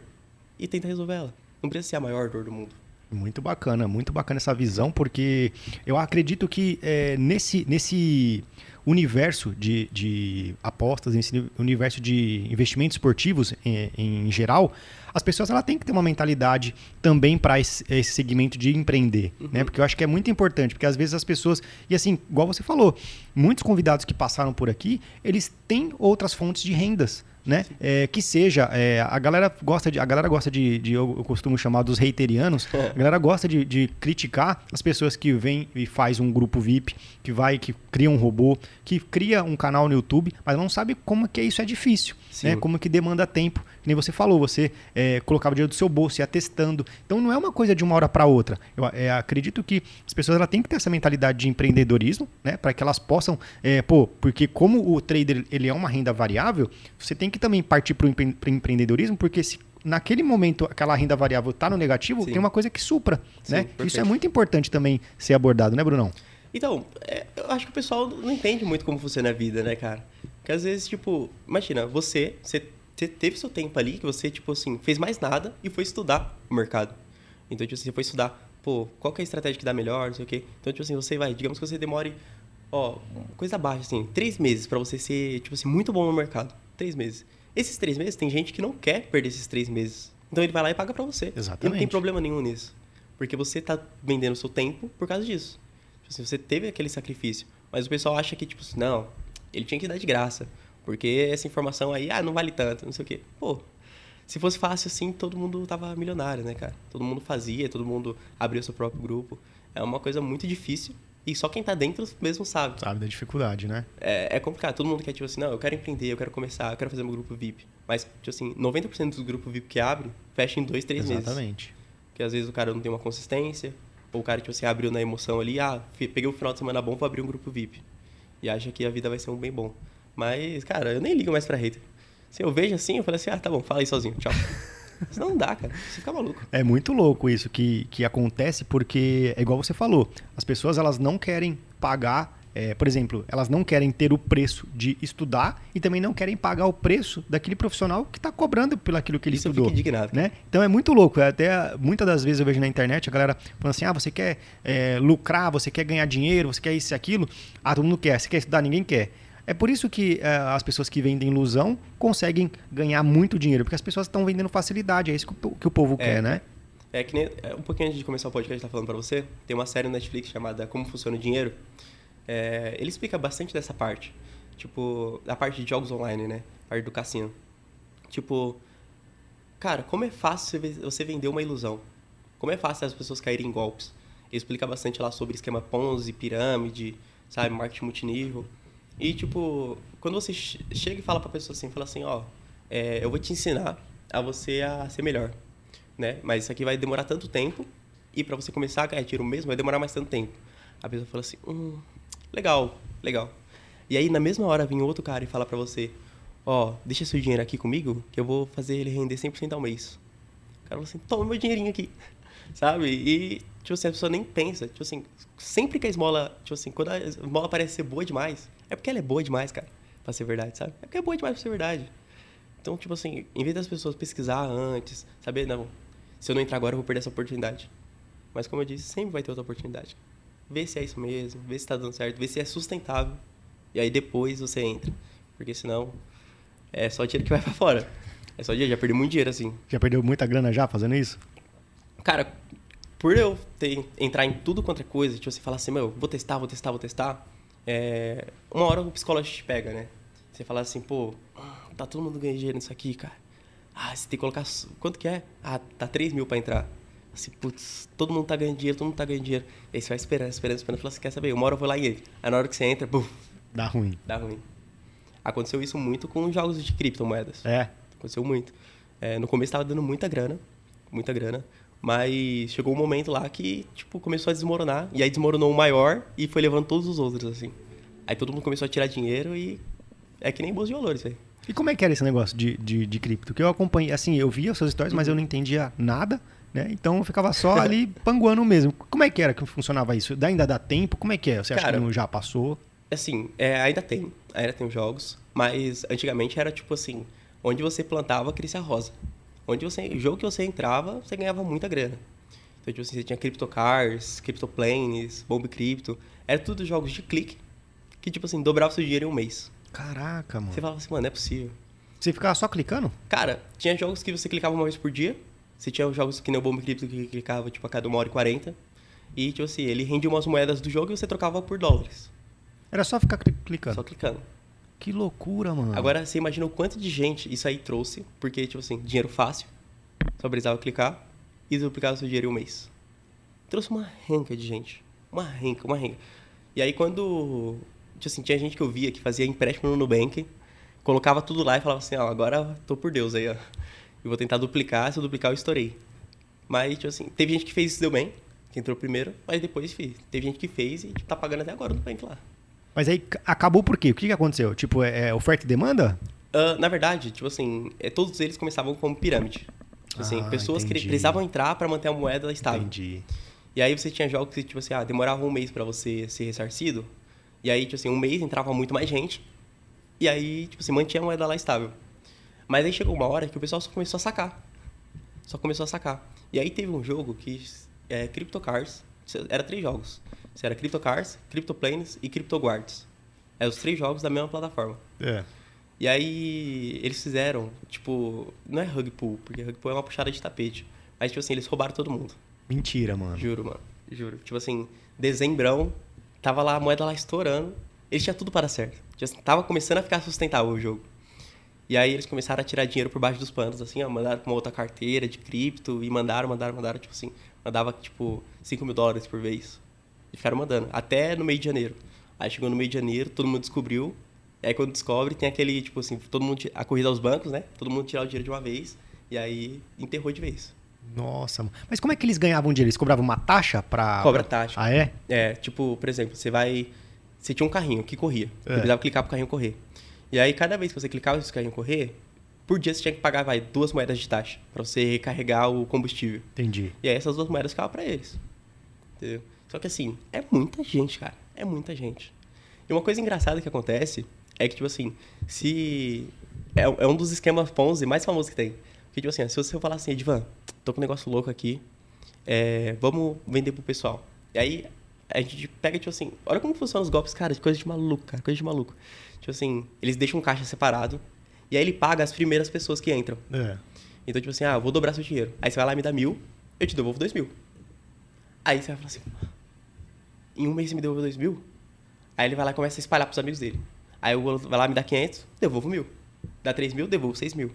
e tentar resolver ela. Não precisa ser a maior dor do mundo. Muito bacana, muito bacana essa visão, porque eu acredito que é, nesse, nesse universo de, de apostas, nesse universo de investimentos esportivos em, em geral, as pessoas ela têm que ter uma mentalidade também para esse, esse, segmento de empreender, uhum. né? Porque eu acho que é muito importante, porque às vezes as pessoas e assim, igual você falou, muitos convidados que passaram por aqui, eles têm outras fontes de rendas né? É, que seja, é, a galera gosta de, a galera gosta de, de eu, eu, costumo chamar dos reiterianos, a galera gosta de, de, criticar as pessoas que vêm e faz um grupo VIP, que vai, que cria um robô, que cria um canal no YouTube, mas não sabe como que isso é difícil, né? Como que demanda tempo, que nem você falou, você é, colocava o dinheiro do seu bolso, ia testando, então não é uma coisa de uma hora para outra. Eu é, acredito que as pessoas ela têm que ter essa mentalidade de empreendedorismo, né? Para que elas possam, é, pô, porque como o trader ele é uma renda variável, você tem que também partir para o empre empreendedorismo, porque se naquele momento aquela renda variável está no negativo, Sim. tem uma coisa que supra, Sim, né? Perfeito. Isso é muito importante também ser abordado, né, Brunão? Então, é, eu acho que o pessoal não entende muito como funciona a vida, né, cara? Porque às vezes, tipo, imagina, você, você teve seu tempo ali que você, tipo assim, fez mais nada e foi estudar o mercado. Então, tipo assim, você foi estudar, pô, qual que é a estratégia que dá melhor, não sei o quê. Então, tipo assim, você vai, digamos que você demore, ó, coisa baixa, assim, três meses para você ser, tipo assim, muito bom no mercado três meses. Esses três meses, tem gente que não quer perder esses três meses. Então ele vai lá e paga para você. Exatamente. E não tem problema nenhum nisso. Porque você tá vendendo o seu tempo por causa disso. Tipo assim, você teve aquele sacrifício. Mas o pessoal acha que, tipo, não, ele tinha que dar de graça. Porque essa informação aí, ah, não vale tanto, não sei o quê. Pô, se fosse fácil assim, todo mundo tava milionário, né, cara? Todo mundo fazia, todo mundo abria o seu próprio grupo. É uma coisa muito difícil e só quem tá dentro mesmo sabe. Sabe da dificuldade, né? É, é complicado. Todo mundo quer, tipo assim, não, eu quero empreender, eu quero começar, eu quero fazer meu grupo VIP. Mas, tipo assim, 90% dos grupos VIP que abre, fecha em dois, três Exatamente. meses. Exatamente. Porque às vezes o cara não tem uma consistência, ou o cara, tipo assim, abriu na emoção ali, ah, peguei o final de semana bom, vou abrir um grupo VIP. E acha que a vida vai ser um bem bom. Mas, cara, eu nem ligo mais pra hater. Se eu vejo assim, eu falo assim, ah, tá bom, fala aí sozinho, tchau. Senão não dá, cara. Você fica maluco. É muito louco isso que, que acontece, porque é igual você falou. As pessoas elas não querem pagar é, por exemplo, elas não querem ter o preço de estudar e também não querem pagar o preço daquele profissional que está cobrando pelo aquilo que ele Isso estudou. Eu indignado. Né? Então é muito louco. É até muitas das vezes eu vejo na internet a galera falando assim: ah, você quer é, lucrar, você quer ganhar dinheiro, você quer isso e aquilo. Ah, todo mundo quer. Você quer estudar, ninguém quer. É por isso que é, as pessoas que vendem ilusão conseguem ganhar muito dinheiro, porque as pessoas estão vendendo facilidade, é isso que o, que o povo é, quer, né? É que nem, é, um pouquinho antes de começar o podcast, tá falando para você, tem uma série no Netflix chamada Como Funciona o Dinheiro. É, ele explica bastante dessa parte, tipo, da parte de jogos online, né? A parte do cassino. Tipo, cara, como é fácil você vender uma ilusão? Como é fácil as pessoas caírem em golpes? Ele explica bastante lá sobre esquema Ponzi, pirâmide, sabe, marketing multinível. E, tipo, quando você chega e fala pra pessoa assim, fala assim, ó, é, eu vou te ensinar a você a ser melhor, né? Mas isso aqui vai demorar tanto tempo e para você começar a ganhar tiro mesmo vai demorar mais tanto tempo. A pessoa fala assim, hum, legal, legal. E aí, na mesma hora, vem outro cara e fala pra você, ó, deixa seu dinheiro aqui comigo que eu vou fazer ele render 100% ao mês. O cara fala assim, toma meu dinheirinho aqui, sabe? E, tipo assim, a pessoa nem pensa, tipo assim, sempre que a esmola, tipo assim, quando a esmola parece ser boa demais, é porque ela é boa demais, cara, pra ser verdade, sabe? É porque é boa demais pra ser verdade. Então, tipo assim, em vez das pessoas pesquisar antes, saber, não, se eu não entrar agora eu vou perder essa oportunidade. Mas como eu disse, sempre vai ter outra oportunidade. Vê se é isso mesmo, vê se tá dando certo, vê se é sustentável. E aí depois você entra. Porque senão é só dinheiro que vai para fora. É só dinheiro, já perdeu muito dinheiro assim. Já perdeu muita grana já fazendo isso? Cara, por eu ter, entrar em tudo quanto é coisa, tipo, você falar assim, meu, vou testar, vou testar, vou testar, é, uma hora o psicólogo te pega, né? Você fala assim, pô, tá todo mundo ganhando dinheiro nisso aqui, cara. Ah, você tem que colocar. Quanto que é? Ah, tá 3 mil pra entrar. Assim, putz, todo mundo tá ganhando dinheiro, todo mundo tá ganhando dinheiro. Aí você vai esperando, esperando, esperando. Fala assim, quer saber? Uma hora eu vou lá e ele. Aí na hora que você entra, buf, Dá ruim. Dá ruim. Aconteceu isso muito com jogos de criptomoedas. É. Aconteceu muito. É, no começo tava dando muita grana, muita grana. Mas chegou um momento lá que, tipo, começou a desmoronar. E aí desmoronou o maior e foi levando todos os outros, assim. Aí todo mundo começou a tirar dinheiro e é que nem bolsa de valores, velho. E como é que era esse negócio de, de, de cripto? Que eu acompanhei, assim, eu via as suas histórias, mas eu não entendia nada. né? Então eu ficava só ali panguando mesmo. Como é que era que funcionava isso? Ainda dá tempo? Como é que é? Você acha Cara, que não já passou? Assim, é, ainda tem, ainda tem os jogos, mas antigamente era tipo assim, onde você plantava, crescia rosa. Onde você, o jogo que você entrava, você ganhava muita grana. Então, tipo assim, você tinha CryptoCars, CryptoPlanes, Bomb Crypto, era tudo jogos de clique, que tipo assim, dobrava seu dinheiro em um mês. Caraca, mano. Você falava assim, mano, não é possível. Você ficava só clicando? Cara, tinha jogos que você clicava uma vez por dia, você tinha jogos que nem o Bomb Crypto que clicava, tipo, a cada uma hora e quarenta, e, tipo assim, ele rendia umas moedas do jogo e você trocava por dólares. Era só ficar cli- clicando. Só clicando. Que loucura, mano. Agora, você imagina o quanto de gente isso aí trouxe, porque, tipo assim, dinheiro fácil, só precisava clicar e duplicava seu dinheiro em um mês. Trouxe uma renca de gente. Uma renca, uma renca. E aí, quando. Tipo assim, tinha gente que eu via que fazia empréstimo no Nubank, colocava tudo lá e falava assim: ó, agora tô por Deus aí, ó. Eu vou tentar duplicar, se eu duplicar, eu estourei. Mas, tipo assim, teve gente que fez isso deu bem, que entrou primeiro, mas depois fez. Teve gente que fez e tipo, tá pagando até agora no Nubank lá. Mas aí acabou por quê? O que, que aconteceu? Tipo, é, é oferta e demanda? Ah, na verdade, tipo assim, é, todos eles começavam como pirâmide. Tipo assim, Ah, pessoas que entendi. precisavam entrar para manter a moeda estável. Entendi. E aí você tinha jogos que, tipo assim, ah, demorava um mês para você ser ressarcido. E aí, tipo assim, um mês entrava muito mais gente. E aí, tipo assim, mantinha a moeda lá estável. Mas aí chegou uma hora que o pessoal só começou a sacar. Só começou a sacar. E aí teve um jogo que é CryptoCars. Era três jogos. Isso Era CryptoCars, CryptoPlanes e CryptoGuards. Eram os três jogos da mesma plataforma. É. E aí eles fizeram, tipo, não é rug pull, porque rug pull é uma puxada de tapete. Mas, tipo assim, eles roubaram todo mundo. Mentira, mano. Juro, mano. Juro. Tipo assim, dezembrão, tava lá a moeda lá estourando. Eles tinham tudo para dar certo. Tipo assim, tava começando a ficar sustentável o jogo. E aí eles começaram a tirar dinheiro por baixo dos panos, assim, ó, mandaram pra uma outra carteira de cripto e mandaram, mandaram, mandaram, tipo assim, mandava, tipo, 5 mil dólares por vez. E ficaram mandando, até no meio de janeiro. Aí chegou no meio de janeiro, todo mundo descobriu. E aí quando descobre, tem aquele, tipo assim, todo mundo, a corrida aos bancos, né? Todo mundo tirar o dinheiro de uma vez. E aí enterrou de vez. Nossa. Mas como é que eles ganhavam dinheiro? Eles cobravam uma taxa pra. Cobra taxa. Ah, é? É, tipo, por exemplo, você vai. Você tinha um carrinho que corria. Você É. precisava clicar pro carrinho correr. E aí, cada vez que você clicava nesse carrinho correr, por dia você tinha que pagar, vai, duas moedas de taxa pra você recarregar o combustível. Entendi. E aí essas duas moedas ficavam pra eles. Entendeu? Só que assim, é muita gente, cara. É muita gente. E uma coisa engraçada que acontece é que, tipo assim, se. É, é um dos esquemas Ponzi mais famosos que tem. Porque, tipo assim, se você falar assim, Edvan, tô com um negócio louco aqui, é, vamos vender pro pessoal. E aí a gente pega, tipo assim, olha como funcionam os golpes, cara, de coisa de maluco, cara, coisa de maluco. Tipo assim, eles deixam um caixa separado e aí ele paga as primeiras pessoas que entram. É. Então, tipo assim, ah, vou dobrar seu dinheiro. Aí você vai lá e me dá mil, eu te devolvo dois mil. Aí você vai falar assim, em um mês você me devolveu dois mil? Aí ele vai lá e começa a espalhar pros amigos dele. Aí o outro vai lá e me dá 500, devolvo mil. Dá três mil, devolvo seis mil.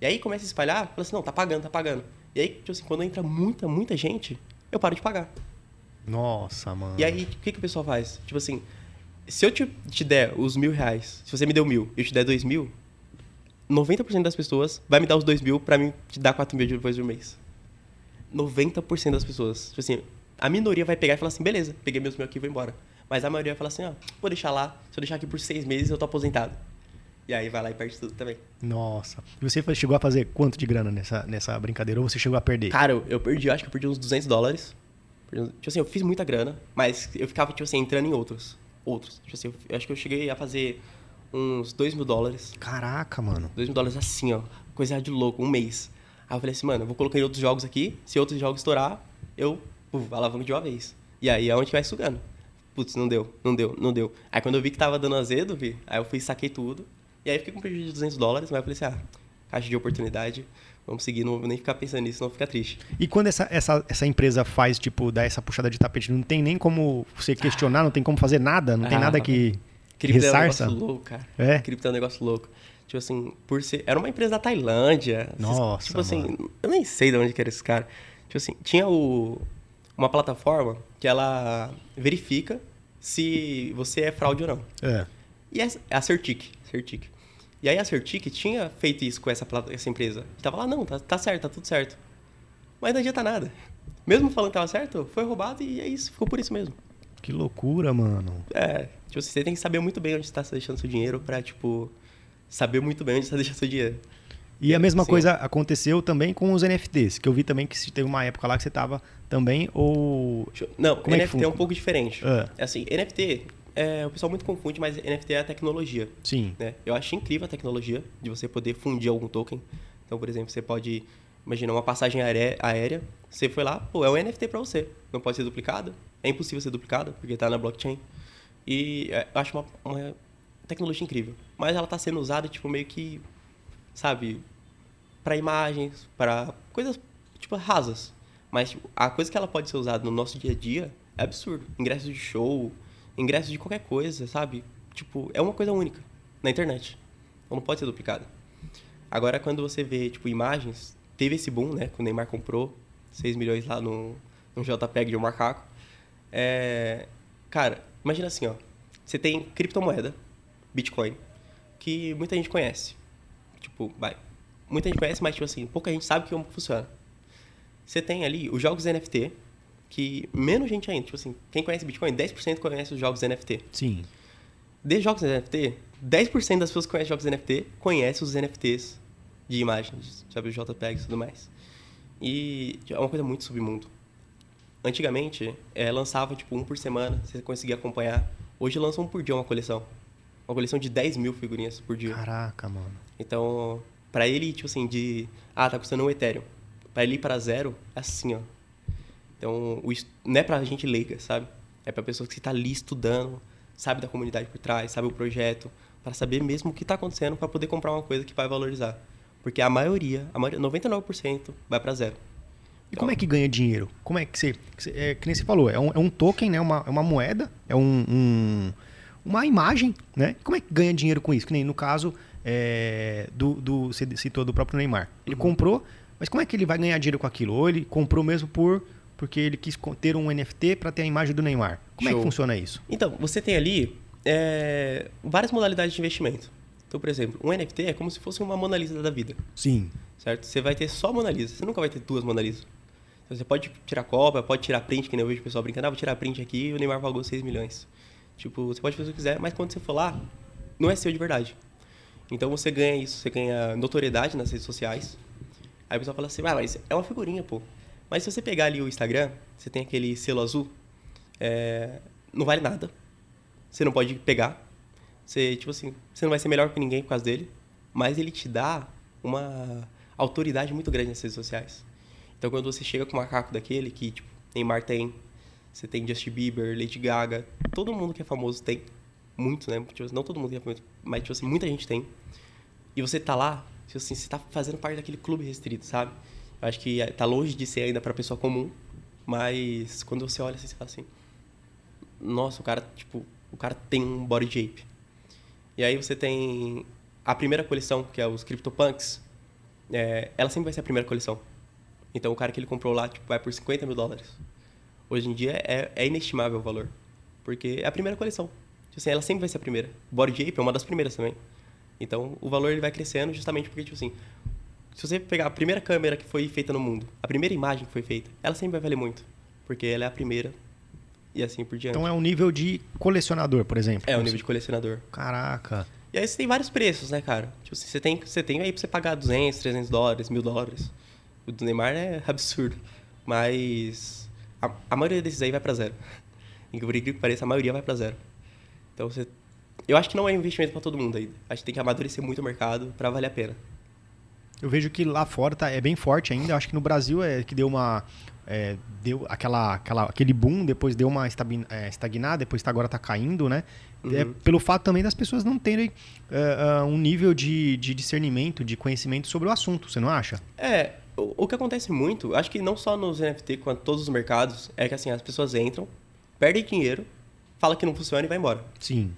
E aí começa a espalhar, fala assim, não, tá pagando, tá pagando. E aí, tipo assim, quando entra muita, muita gente, eu paro de pagar. Nossa, mano. E aí, o que, que o pessoal faz? Tipo assim, se eu te, te der os mil reais, se você me deu mil e eu te der dois mil, 90% das pessoas vai me dar os dois mil pra mim te dar quatro mil depois do mês. 90% das pessoas. Tipo assim, a minoria vai pegar e falar assim, beleza, peguei meus mil aqui e vou embora. Mas a maioria vai falar assim, ó, vou deixar lá, se eu deixar aqui por seis meses eu tô aposentado. E aí vai lá e perde tudo também. Nossa. E você chegou a fazer quanto de grana nessa, nessa brincadeira? Ou você chegou a perder? Cara, eu, eu perdi, eu acho que eu perdi uns 200 dólares. Perdi Tipo assim, eu fiz muita grana, mas eu ficava, tipo assim, entrando em outros. Outros. Tipo assim, eu, eu acho que eu cheguei a fazer uns 2 mil dólares. Caraca, mano. 2 mil dólares assim, ó. Coisa de louco, um mês. Aí eu falei assim, mano, eu vou colocar em outros jogos aqui. Se outros jogos estourar, eu puf, alavanco de uma vez. E aí é onde vai sugando. Putz, não deu, não deu, não deu. Aí quando eu vi que tava dando azedo, vi, aí eu fui e saquei tudo. E aí fiquei com prejuízo de 200 dólares, mas eu falei assim, ah, caixa de oportunidade, vamos seguir, não vou nem ficar pensando nisso, não fica triste. E quando essa, essa, essa empresa faz, tipo, dar essa puxada de tapete, não tem nem como você questionar, não tem como fazer nada, não tem Ah, nada que, que Cripto é um ressarça? negócio louco, cara. É? Cripto é um negócio louco. Tipo assim, por ser. Era uma empresa da Tailândia. Nossa, Tipo assim, mano. eu nem sei de onde que era esse cara. Tipo assim, tinha o, uma plataforma que ela verifica se você é fraude ou não. É. E é a Certic. Certic. E aí a Certic tinha feito isso com essa, essa empresa. E tava lá, não, tá, tá certo, tá tudo certo. Mas não adianta nada. Mesmo falando que tava certo, foi roubado e é isso, ficou por isso mesmo. Que loucura, mano. É, tipo, você tem que saber muito bem onde você tá deixando seu dinheiro pra, tipo, saber muito bem onde você tá deixando seu dinheiro. E a mesma Sim. coisa aconteceu também com os NFTs, que eu vi também que teve uma época lá que você tava também, ou... Não, Como é NFT é um fun- pouco diferente. Ah. É assim, NFT, é, o pessoal muito confunde, mas NFT é a tecnologia. Sim, né? Eu acho incrível a tecnologia de você poder fundir algum token. Então, por exemplo, você pode imaginar uma passagem aérea, aérea, você foi lá, pô, é um NFT para você. Não pode ser duplicado, é impossível ser duplicado, porque está na blockchain. E é, eu acho uma, uma tecnologia incrível. Mas ela está sendo usada, tipo, meio que, sabe, para imagens, para coisas, tipo, rasas. Mas tipo, a coisa que ela pode ser usada no nosso dia a dia é absurdo. Ingressos de show, ingressos de qualquer coisa, sabe? Tipo, é uma coisa única na internet. Então não pode ser duplicada. Agora, quando você vê, tipo, imagens, teve esse boom, né? Que o Neymar comprou 6 milhões lá no, no JPEG de um macaco. É, cara, imagina assim, ó. Você tem criptomoeda, Bitcoin, que muita gente conhece. Tipo, vai. Muita gente conhece, mas, tipo assim, pouca gente sabe como funciona. Você tem ali os jogos NFT, que menos gente ainda. Tipo assim, quem conhece Bitcoin, 10% conhece os jogos NFT. sim. De jogos NFT, 10% das pessoas que conhecem jogos NFT conhecem os NFTs de imagens, sabe, os JPEGs e tudo mais. E é uma coisa muito submundo. Antigamente, é, lançava tipo um por semana, você conseguia acompanhar. Hoje lança um por dia uma coleção. Uma coleção de 10 mil figurinhas por dia. Caraca, mano. Então, pra ele, tipo assim, de. Ah, tá custando um Ethereum. Pra ele ir para zero, é assim, ó. Então, o, não é pra gente leiga, sabe? É pra pessoas que tá ali estudando, sabe da comunidade por trás, sabe o projeto, para saber mesmo o que tá acontecendo para poder comprar uma coisa que vai valorizar. Porque a maioria, a maioria 99% vai para zero. E como é que ganha dinheiro? Como é que você- É, que nem você falou, é um, é um token, né? Uma, é uma moeda, é um, um- uma imagem, né? Como é que ganha dinheiro com isso? Que nem no caso é, do, do. Você citou do próprio Neymar. Ele comprou, mas como é que ele vai ganhar dinheiro com aquilo? Ou ele comprou mesmo por. Porque ele quis ter um NFT para ter a imagem do Neymar. Como é Show. que funciona isso? Então, você tem ali é, várias modalidades de investimento. Então, por exemplo, um NFT é como se fosse uma Mona Lisa da vida. Sim. certo? Você vai ter só Mona Lisa, você nunca vai ter duas Mona Lisa. Então, você pode tirar cópia, pode tirar print, que nem eu vejo o pessoal brincando, ah, vou tirar print aqui e o Neymar pagou 6 milhões. Tipo, você pode fazer o que quiser, mas quando você for lá, não é seu de verdade. Então você ganha isso, você ganha notoriedade nas redes sociais. Aí o pessoal fala assim, ah, mas é uma figurinha, pô. Mas se você pegar ali o Instagram, você tem aquele selo azul, é, não vale nada. Você não pode pegar. Você, tipo assim, você não vai ser melhor que ninguém por causa dele, mas ele te dá uma autoridade muito grande nas redes sociais. Então quando você chega com um macaco daquele que, tipo, Neymar tem, você tem Justin Bieber, Lady Gaga, todo mundo que é famoso tem. Muito, né? Tipo, não todo mundo é famoso, mas tipo assim, muita gente tem. E você tá lá, tipo assim, você tá fazendo parte daquele clube restrito, sabe? Eu acho que tá longe de ser ainda pra pessoa comum, mas quando você olha assim, você fala assim, nossa, o cara, tipo, o cara tem um body shape. E aí você tem a primeira coleção, que é os CryptoPunks, é, ela sempre vai ser a primeira coleção. Então o cara que ele comprou lá, tipo, vai por 50 mil dólares. Hoje em dia é, é inestimável o valor. Porque é a primeira coleção. Tipo assim, ela sempre vai ser a primeira. Body Shape é uma das primeiras também. Então o valor ele vai crescendo justamente porque, tipo assim, se você pegar a primeira câmera que foi feita no mundo, a primeira imagem que foi feita, ela sempre vai valer muito. Porque ela é a primeira e assim por diante. Então é um nível de colecionador, por exemplo. é o nível de colecionador. Caraca. E aí você tem vários preços, né, cara? Tipo, assim, você tem, você tem aí pra você pagar 200, 300 dólares, mil dólares. O do Neymar é absurdo. Mas a, a maioria desses aí vai pra zero. Em que por incrível que pareça, a maioria vai pra zero. Então você... Eu acho que não é investimento pra todo mundo ainda. Acho que tem que amadurecer muito o mercado pra valer a pena. Eu vejo que lá fora tá, é bem forte ainda. Eu acho que no Brasil é que deu uma. é, deu aquela, aquela, aquele boom, depois deu uma é, estagnada, depois tá, agora tá caindo, né? É, pelo fato também das pessoas não terem é, é, um nível de, de discernimento, de conhecimento sobre o assunto, você não acha? É, o, o que acontece muito, acho que não só nos NFT, quanto todos os mercados, é que assim, as pessoas entram, perdem dinheiro, fala que não funciona e vai embora. Sim.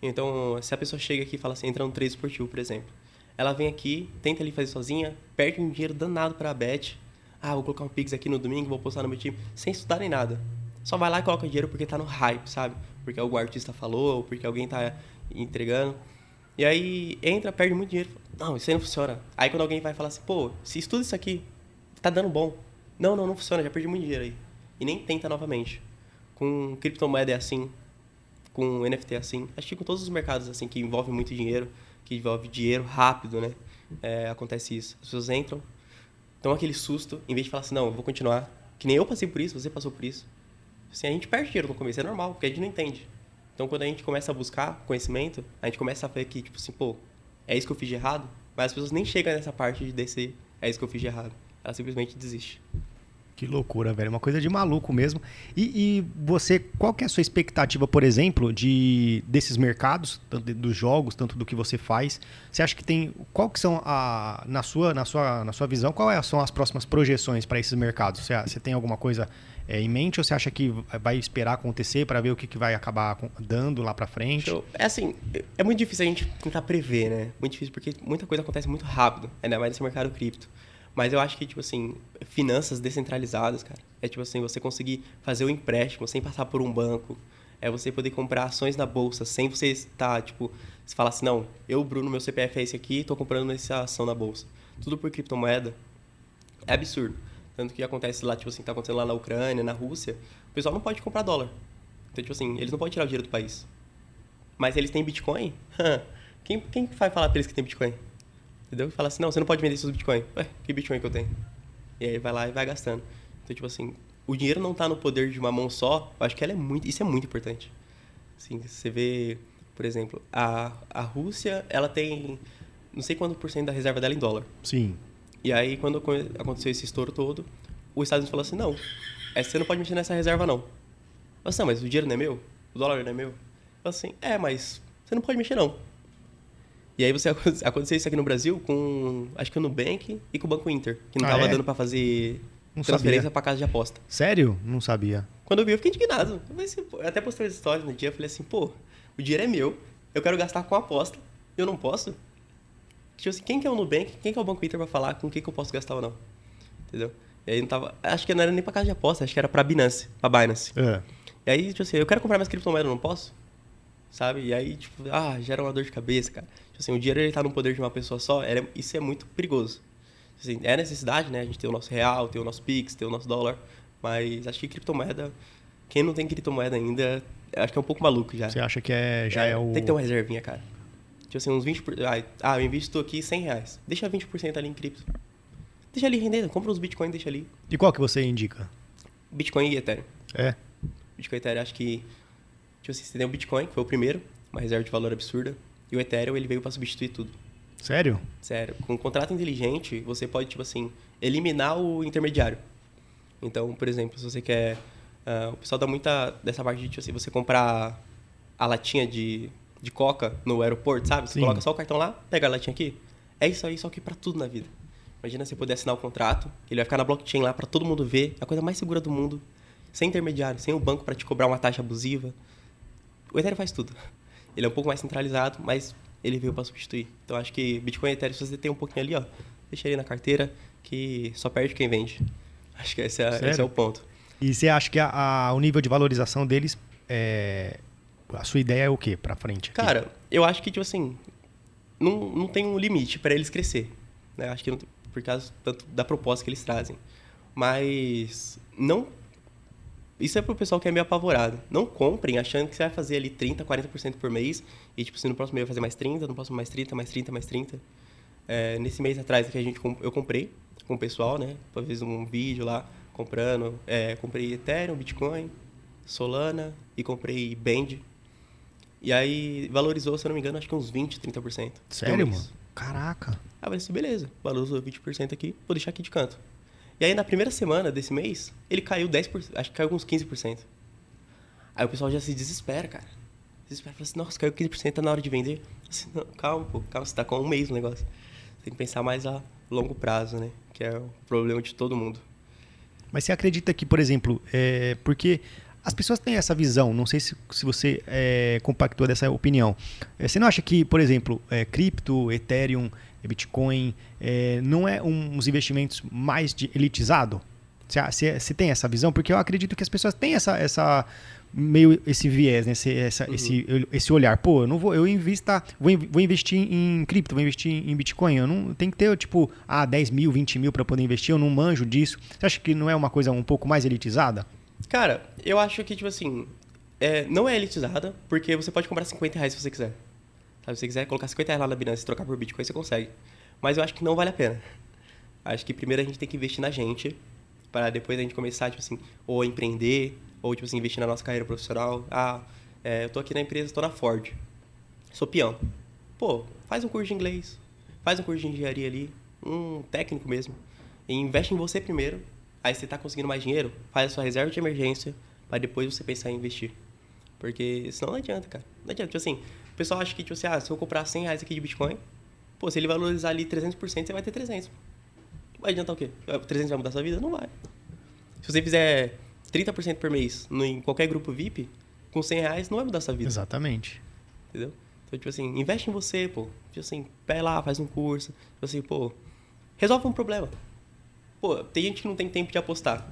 Então, se a pessoa chega aqui e fala assim, entra no trade esportivo, por exemplo. Ela vem aqui, tenta ali fazer sozinha, perde um dinheiro danado pra bet. Ah, vou colocar um Pix aqui no domingo, vou postar no meu time, sem estudar nem nada. Só vai lá e coloca dinheiro porque tá no hype, sabe? Porque algum artista falou, ou porque alguém tá entregando. E aí entra, perde muito dinheiro. Não, isso aí não funciona. Aí quando alguém vai falar assim, pô, se estuda isso aqui, tá dando bom. Não, não, não funciona, já perdi muito dinheiro aí. E nem tenta novamente. Com criptomoeda é assim, com NFT é assim. Acho que com todos os mercados assim que envolvem muito dinheiro, que envolve dinheiro rápido, né? é, acontece isso. As pessoas entram, dão aquele susto, em vez de falar assim, não, eu vou continuar. Que nem eu passei por isso, você passou por isso. Assim, a gente perde dinheiro no começo, é normal, porque a gente não entende. Então, quando a gente começa a buscar conhecimento, a gente começa a ver que, tipo assim, pô, é isso que eu fiz de errado? Mas as pessoas nem chegam nessa parte de descer, é isso que eu fiz de errado. Ela simplesmente desiste. Que loucura, velho. Uma coisa de maluco mesmo. E, e, você, qual que é a sua expectativa, por exemplo, de desses mercados, tanto dos jogos, tanto do que você faz? Você acha que tem. Qual que são a. Na sua, na sua, na sua visão, quais é, são as próximas projeções para esses mercados? Você, você tem alguma coisa é, em mente ou você acha que vai esperar acontecer para ver o que, que vai acabar dando lá para frente? É assim, é muito difícil a gente tentar prever, né? Muito difícil porque muita coisa acontece muito rápido, ainda mais nesse mercado cripto. Mas eu acho que, tipo assim, finanças descentralizadas, cara, é tipo assim, você conseguir fazer o um empréstimo sem passar por um banco, é você poder comprar ações na bolsa sem você estar, tipo, se falar assim, não, eu, Bruno, meu CPF é esse aqui, estou comprando essa ação na bolsa. Tudo por criptomoeda. É absurdo. Tanto que acontece lá, tipo assim, tá acontecendo lá na Ucrânia, na Rússia, o pessoal não pode comprar dólar. Então, tipo assim, eles não podem tirar o dinheiro do país. Mas eles têm Bitcoin? quem, quem vai falar pra eles que tem Bitcoin? Entendeu? E fala assim, não, você não pode vender seus Bitcoin. Ué, que Bitcoin que eu tenho? E aí vai lá e vai gastando. Então, tipo assim, o dinheiro não está no poder de uma mão só. Eu acho que ela é muito, isso é muito importante. Assim, você vê, por exemplo, a, a Rússia, ela tem não sei quanto por cento da reserva dela em dólar. Sim. E aí, quando aconteceu esse estouro todo, o Estados Unidos falou assim, não, você não pode mexer nessa reserva, não. Assim, mas o dinheiro não é meu? O dólar não é meu? Eu assim, é, mas você não pode mexer, não. E aí você aconteceu isso aqui no Brasil com, acho que o Nubank e com o Banco Inter, que não ah, tava é? dando para fazer não transferência para casa de aposta. Sério? Não sabia. Quando eu vi, eu fiquei indignado. Eu até postei as histórias no dia, eu falei assim, pô, o dinheiro é meu, eu quero gastar com aposta, eu não posso? Tipo assim, quem que é o Nubank, quem que é o Banco Inter para falar com o que, que eu posso gastar ou não? Entendeu? E aí não tava, acho que não era nem para casa de aposta, acho que era para Binance, para Binance. É. E aí, tipo assim, eu quero comprar mais criptomoeda, eu não posso? Sabe? E aí, tipo, ah, gera uma dor de cabeça, cara. Assim, o dinheiro ele tá no poder de uma pessoa só, isso é muito perigoso. Assim, é necessidade, né? A gente tem o nosso real, tem o nosso Pix, tem o nosso dólar, mas acho que criptomoeda, quem não tem criptomoeda ainda, acho que é um pouco maluco já. Você acha que é, já é, é o... Tem que ter uma reservinha, cara. Tipo assim, uns 20%. Ah, eu invisto aqui 100 reais. Deixa 20% ali em cripto. Deixa ali rendendo, compra uns Bitcoin deixa ali. E qual que você indica? Bitcoin e Ethereum. É? Bitcoin e Ethereum, acho que... Tipo assim, você tem o Bitcoin, que foi o primeiro, uma reserva de valor absurda. E o Ethereum, ele veio para substituir tudo. Sério? Sério. Com um contrato inteligente, você pode, tipo assim, eliminar o intermediário. Então, por exemplo, se você quer... Uh, o pessoal dá muita dessa parte de, tipo assim, você comprar a latinha de, de coca no aeroporto, sabe? Você Sim. coloca só o cartão lá, pega a latinha aqui. É isso aí, só que para tudo na vida. Imagina você poder assinar o contrato, ele vai ficar na blockchain lá para todo mundo ver, é a coisa mais segura do mundo, sem intermediário, sem o banco para te cobrar uma taxa abusiva. O Ethereum faz tudo. Ele é um pouco mais centralizado, mas ele veio para substituir. Então acho que Bitcoin e Ethereum, se você tem um pouquinho ali, ó, deixa ele na carteira, que só perde quem vende. Acho que esse é, esse é o ponto. E você acha que a, a, o nível de valorização deles, é, a sua ideia é o quê para frente? Aqui? Cara, eu acho que, tipo assim, não, não tem um limite para eles crescer. Né? Acho que não, por causa tanto da proposta que eles trazem. Mas não isso é pro pessoal que é meio apavorado. Não comprem achando que você vai fazer ali 30, 40% por mês e, tipo, se no próximo mês vai fazer mais 30, no próximo mais 30, mais 30, mais 30. É, nesse mês atrás que a gente, eu comprei com o pessoal, né? Fiz um vídeo lá comprando. É, comprei Ethereum, Bitcoin, Solana e comprei Band. E aí valorizou, se eu não me engano, acho que uns 20, 30%. Sério, mano? Caraca. Aí eu falei assim, beleza, valorizou 20% aqui, vou deixar aqui de canto. E aí, na primeira semana desse mês, ele caiu 10%, acho que caiu uns 15%. Aí o pessoal já se desespera, cara. Desespera, fala assim, nossa, caiu 15%, tá na hora de vender. Assim, não, calma, pô, calma, você tá com um mês no negócio. Tem que pensar mais a longo prazo, né? Que é o problema de todo mundo. Mas você acredita que, por exemplo, é porque as pessoas têm essa visão, não sei se, se você é, compactou dessa opinião. É, você não acha que, por exemplo, é, cripto, Ethereum, Bitcoin, é, não é um, uns investimentos mais de elitizado? Você, você tem essa visão? Porque eu acredito que as pessoas têm essa, essa meio esse viés, né? esse, essa, uhum. esse, esse olhar. Pô, eu não vou, eu invista, vou, vou investir em cripto, vou investir em Bitcoin. Eu não tenho que ter tipo, ah, 10 mil, 20 mil para poder investir. Eu não manjo disso. Você acha que não é uma coisa um pouco mais elitizada? Cara, eu acho que tipo assim, é, não é elitizada porque você pode comprar 50 reais se você quiser. Sabe, se você quiser colocar 50 reais lá na Binance e trocar por Bitcoin, você consegue. Mas eu acho que não vale a pena. Acho que primeiro a gente tem que investir na gente, para depois a gente começar, tipo assim, ou empreender, ou, tipo assim, investir na nossa carreira profissional. Ah, é, eu tô aqui na empresa, tô na Ford. Sou peão. Pô, faz um curso de inglês, faz um curso de engenharia ali, um técnico mesmo. E investe em você primeiro. Aí você tá conseguindo mais dinheiro, faz a sua reserva de emergência, para depois você pensar em investir. Porque senão não adianta, cara. Não adianta. Tipo assim, pessoal acha que, tipo assim, ah, se eu comprar 100 reais aqui de Bitcoin, pô, se ele valorizar ali 300%, você vai ter 300. Vai adiantar o quê? 300 vai mudar sua vida? Não vai. Se você fizer 30% por mês no, em qualquer grupo VIP, com 100 reais não vai mudar sua vida. Exatamente. Entendeu? Então, tipo assim, investe em você, pô. Tipo assim, pega lá, faz um curso. Tipo assim, pô, resolve um problema. Pô, tem gente que não tem tempo de apostar.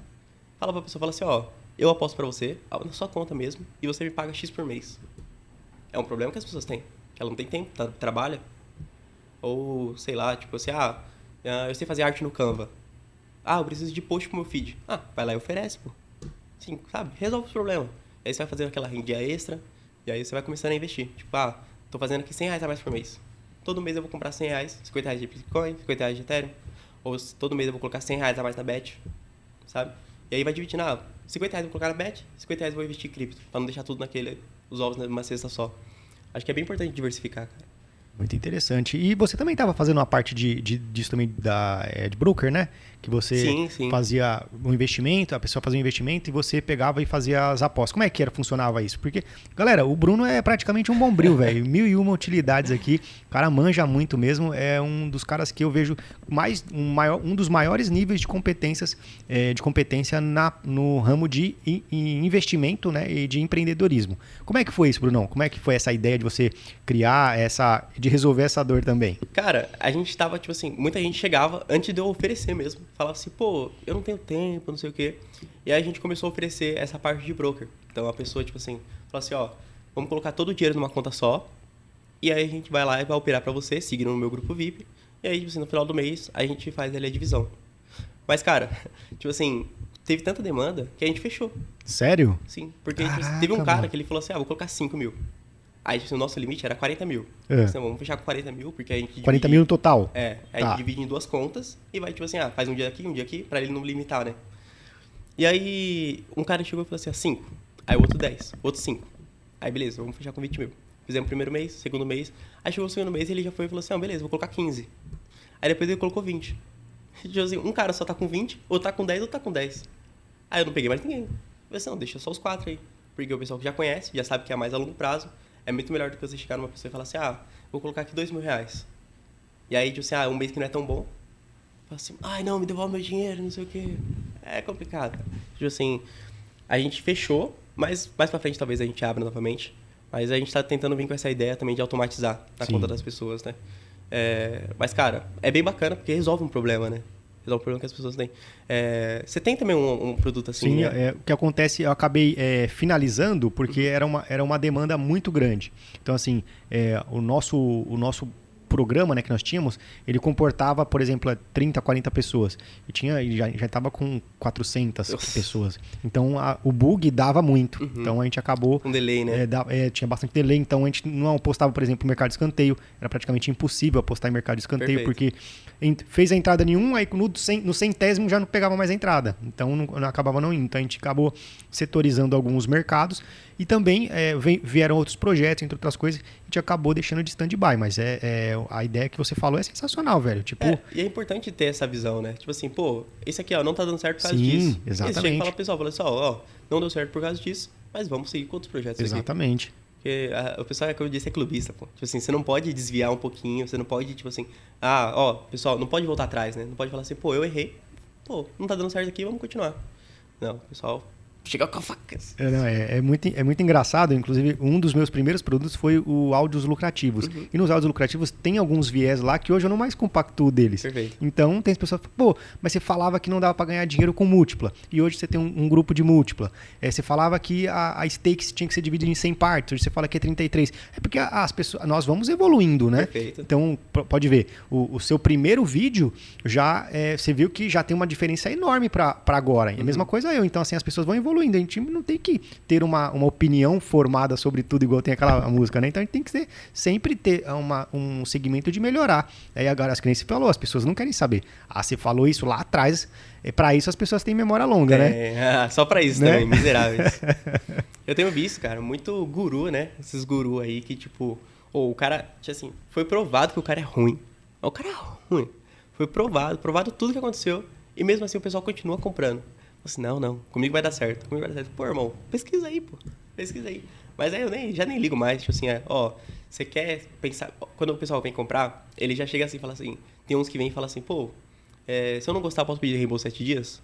Fala pra pessoa, fala assim, ó, eu aposto para você, na sua conta mesmo, e você me paga X por mês. É um problema que as pessoas têm. Ela não tem tempo, tá, trabalha. Ou, sei lá, tipo assim, ah, ah, eu sei fazer arte no Canva. Ah, eu preciso de post pro meu feed. Ah, vai lá e oferece, pô. Sim, sabe? Resolve o problema. Aí você vai fazer aquela rendia extra, e aí você vai começando a investir. Tipo, ah, tô fazendo aqui 100 reais a mais por mês. Todo mês eu vou comprar 100 reais, 50 reais de Bitcoin, 50 reais de Ethereum. Ou todo mês eu vou colocar 100 reais a mais na Bet, sabe? E aí vai dividindo, ah, 50 reais eu vou colocar na bet, 50 reais eu vou investir em cripto, para não deixar tudo naquele, os ovos numa cesta só. Acho que é bem importante diversificar, cara. Muito interessante. E você também estava fazendo uma parte de, de, disso também da, é, de broker, né? Que você sim, sim. fazia um investimento, a pessoa fazia um investimento e você pegava e fazia as apostas. Como é que era, funcionava isso? Porque, galera, o Bruno é praticamente um bombril, velho. Mil e uma utilidades aqui. O cara manja muito mesmo. É um dos caras que eu vejo mais um, maior, um dos maiores níveis de competências, é, de competência na, no ramo de investimento né, e de empreendedorismo. Como é que foi isso, Brunão? Como é que foi essa ideia de você criar essa. de resolver essa dor também? Cara, a gente tava, tipo assim, muita gente chegava antes de eu oferecer mesmo falava assim, pô, eu não tenho tempo, não sei o quê. E aí a gente começou a oferecer essa parte de broker. Então a pessoa, tipo assim, fala assim, ó, vamos colocar todo o dinheiro numa conta só. E aí a gente vai lá e vai operar para você, seguindo no meu grupo VIP. E aí, tipo assim, no final do mês, a gente faz ali a divisão. Mas, cara, tipo assim, teve tanta demanda que a gente fechou. Sério? Sim, porque tipo, assim, teve um cara mano. que ele falou assim, ah, vou colocar 5 mil. Aí tipo, o nosso limite era 40 mil. É. Então, vamos fechar com 40 mil, porque a gente. 40 divide, mil no total? É. Aí tá. a gente divide em duas contas e vai, tipo assim, ah, faz um dia aqui, um dia aqui, pra ele não limitar, né? E aí, um cara chegou e falou assim, ah, 5. Aí o outro 10, outro 5. Aí beleza, vamos fechar com 20 mil. Fizemos o primeiro mês, segundo mês. Aí chegou o segundo mês e ele já foi e falou assim, ah, beleza, vou colocar 15. Aí depois ele colocou 20. Tipo assim, um cara só tá com 20, ou tá com 10, ou tá com 10. Aí eu não peguei mais ninguém. Eu falei assim, não, deixa só os quatro aí. Porque o pessoal que já conhece, já sabe que é mais a longo prazo é muito melhor do que você chegar numa pessoa e falar assim, ah, vou colocar aqui dois mil reais. E aí, tipo assim, ah, um mês que não é tão bom. Fala assim, ai não, me devolve meu dinheiro, não sei o quê. É complicado. Tipo assim, a gente fechou, mas mais pra frente talvez a gente abra novamente. Mas a gente tá tentando vir com essa ideia também de automatizar a Sim. conta das pessoas, né? É, mas, cara, é bem bacana porque resolve um problema, né? Resolve o problema que as pessoas têm. É, você tem também um, um produto assim? Sim, né? é, o que acontece, eu acabei é, finalizando porque era uma, era uma demanda muito grande. Então, assim, é, o, nosso, o nosso programa né, que nós tínhamos, ele comportava, por exemplo, 30, 40 pessoas. E tinha, já estava com 400 Nossa. pessoas. Então a, o bug dava muito. Uhum. Então a gente acabou. Um delay, né? É, da, é, tinha bastante delay. Então a gente não apostava, por exemplo, no mercado de escanteio. Era praticamente impossível apostar em mercado de escanteio, Perfeito. porque fez a entrada nenhum, aí no, no centésimo já não pegava mais a entrada. Então não, não acabava não indo. Então a gente acabou setorizando alguns mercados e também é, vieram outros projetos, entre outras coisas, a gente acabou deixando de stand-by. Mas é, é, a ideia que você falou é sensacional, velho. Tipo... É, e é importante ter essa visão, né? Tipo assim, pô, esse aqui ó, não tá dando certo por causa Sim, disso. exatamente. E você chega e fala pro pessoal, fala assim, ó, ó, não deu certo por causa disso, mas vamos seguir com outros projetos Exatamente. Aqui. Porque a, o pessoal, é como eu disse, é clubista, pô. Tipo assim, você não pode desviar um pouquinho, você não pode, tipo assim, ah, ó, pessoal, não pode voltar atrás, né? Não pode falar assim, pô, eu errei, pô, não tá dando certo aqui, vamos continuar. Não, o pessoal chega com a faca. É, não, é, é, muito, é muito engraçado. Inclusive, um dos meus primeiros produtos foi o áudios lucrativos. Uhum. E nos áudios lucrativos tem alguns viés lá que hoje eu não mais compactuo deles. Perfeito. Então, tem as pessoas que pô, mas você falava que não dava para ganhar dinheiro com múltipla. E hoje você tem um, um grupo de múltipla. É, você falava que a, a stakes tinha que ser dividida em 100 partes. Hoje você fala que é 33. É porque as pessoas, nós vamos evoluindo, né? Perfeito. Então, pode ver, o, o seu primeiro vídeo já, é, você viu que já tem uma diferença enorme para agora. E a uhum. mesma coisa eu. Então, assim, as pessoas vão evoluindo evoluindo. A gente não tem que ter uma, uma opinião formada sobre tudo, igual tem aquela música, né? Então a gente tem que ser, sempre ter uma, um segmento de melhorar. Aí agora, as crianças falou, as pessoas não querem saber. Ah, você falou isso lá atrás. É, para isso as pessoas têm memória longa, né? é, né? só para isso né? também, miseráveis. Eu tenho visto, cara, muito guru, né? Esses guru aí que, tipo, ou o cara, assim, foi provado que o cara é ruim. O cara é ruim. Foi provado, provado tudo que aconteceu. E mesmo assim o pessoal continua comprando. Assim, não, não, comigo vai dar certo, comigo vai dar certo. Pô, irmão, pesquisa aí, pô. Pesquisa aí. Mas aí eu nem, já nem ligo mais, tipo assim, é, ó, você quer pensar. Quando o pessoal vem comprar, ele já chega assim e fala assim. Tem uns que vêm e falam assim, pô, é, se eu não gostar, posso pedir reembolso sete dias?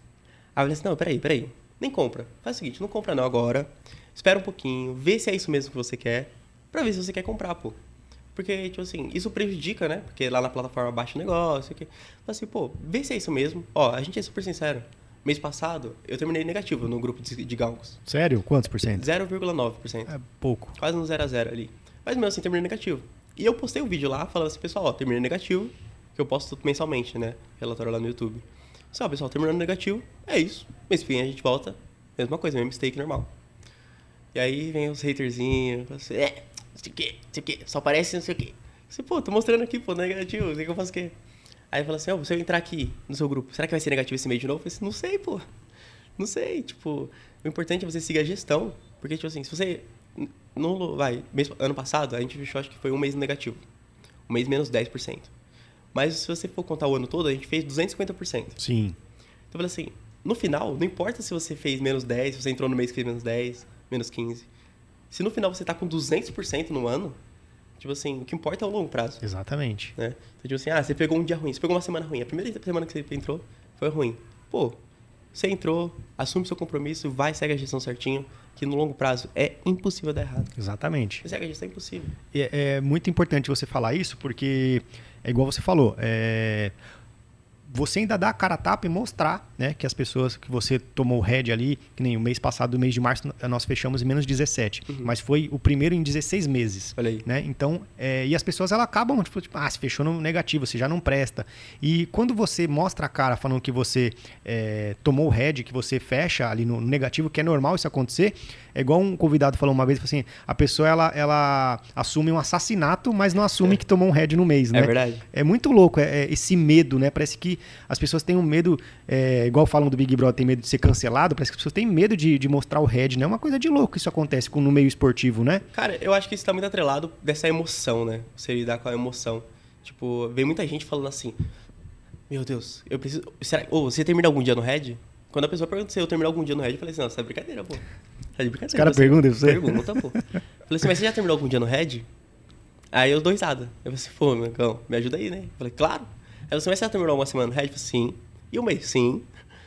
Aí eu assim, não, peraí, peraí. Nem compra. Faz o seguinte, não compra não agora. Espera um pouquinho, vê se é isso mesmo que você quer, pra ver se você quer comprar, pô. Porque, tipo assim, isso prejudica, né? Porque lá na plataforma baixa o negócio. Que... Assim, pô, vê se é isso mesmo. Ó, a gente é super sincero. Mês passado, eu terminei negativo no grupo de, de galgos. Sério? Quantos por cento? 0,9%. É pouco. Quase no 0 a 0 ali. Mas mesmo assim, terminei negativo. E eu postei um vídeo lá falando assim, pessoal, ó, terminei negativo, que eu posto mensalmente, né? Relatório lá no YouTube. Só, pessoal, terminando negativo, é isso. Mês que vem a gente volta, mesma coisa, mesmo mistake normal. E aí vem os haterzinhos, assim, é, não sei o quê, não sei o quê, só aparece não sei o quê. Você, pô, tô mostrando aqui, pô, negativo, sei que eu faço o quê? Aí fala assim, oh, se eu entrar aqui no seu grupo, será que vai ser negativo esse mês de novo? Eu falei assim, não sei, pô. Não sei, tipo, o importante é você seguir a gestão. Porque, tipo assim, se você. Não, vai, mês, ano passado, a gente fechou, acho que foi um mês negativo. Um mês menos 10%. Mas se você for contar o ano todo, a gente fez 250%. Sim. Então, eu falei assim, no final, não importa se você fez menos 10, se você entrou no mês que fez menos 10, menos 15. Se no final você tá com 200% no ano, Tipo assim, o que importa é o longo prazo. Exatamente. Né? Então, tipo assim, ah, você pegou um dia ruim, você pegou uma semana ruim. A primeira semana que você entrou foi ruim. Pô, você entrou, assume seu compromisso, vai, segue a gestão certinho, que no longo prazo é impossível dar errado. Exatamente. Você segue a gestão, é impossível. É, é muito importante você falar isso, porque é igual você falou, é, você ainda dá a cara a tapa e mostrar né, que as pessoas que você tomou o head ali, que nem o mês passado, no mês de março, nós fechamos em menos 17. Uhum. Mas foi o primeiro em 16 meses. Olha aí. Né? Então, é, e as pessoas elas acabam, tipo, tipo, ah, se fechou no negativo, você já não presta. E quando você mostra a cara falando que você é, tomou o head, que você fecha ali no negativo, que é normal isso acontecer, é igual um convidado falou uma vez, assim, a pessoa ela, ela assume um assassinato, mas não assume é. que tomou um head no mês, né? É verdade. É muito louco é, é, esse medo, né? Parece que as pessoas têm um medo, é, igual falam do Big Brother, tem medo de ser cancelado, parece que as pessoas têm medo de, de mostrar o head, né? É uma coisa de louco isso acontece com, no meio esportivo, né? Cara, eu acho que isso tá muito atrelado dessa emoção, né? Você lidar com a emoção. Tipo, vem muita gente falando assim, meu Deus, eu preciso... Será... Ou você termina algum dia no head? Quando a pessoa pergunta se eu terminar algum dia no Red, eu falei assim, não, isso é brincadeira, pô. Tá de brincadeira. Os caras perguntam pra você? Pergunta, pô. falei assim, mas você já terminou algum dia no Red? Aí eu dou risada. Eu falei assim, pô, meu cão, me ajuda aí, né? Eu falei, claro. Aí eu falei, mas você já terminou uma semana no Red? Eu falei, sim. E um mês? Sim.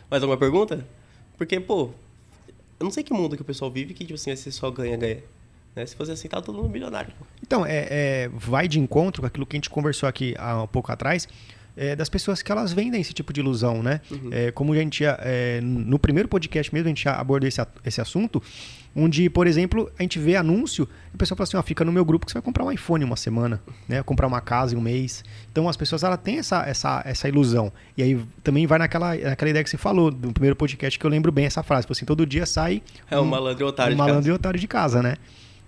Mais alguma pergunta? Porque, pô, eu não sei que mundo que o pessoal vive que, tipo assim, você só ganha, ganha. Né? Se fosse assim, tá todo mundo milionário. Pô. Então, é, é, vai de encontro com aquilo que a gente conversou aqui há um pouco atrás, é, das pessoas que elas vendem esse tipo de ilusão, né? Uhum. É, como a gente é, no primeiro podcast mesmo a gente abordou esse, esse assunto, onde, por exemplo, a gente vê anúncio e o pessoal fala assim, ó, fica no meu grupo que você vai comprar um iPhone uma semana, né? Comprar uma casa em um mês. Então as pessoas ela têm essa, essa, essa ilusão. E aí também vai naquela, naquela ideia que você falou do primeiro podcast que eu lembro bem essa frase, tipo assim, todo dia sai é um, um malandro e otário um de malandro casa. e otário de casa, né?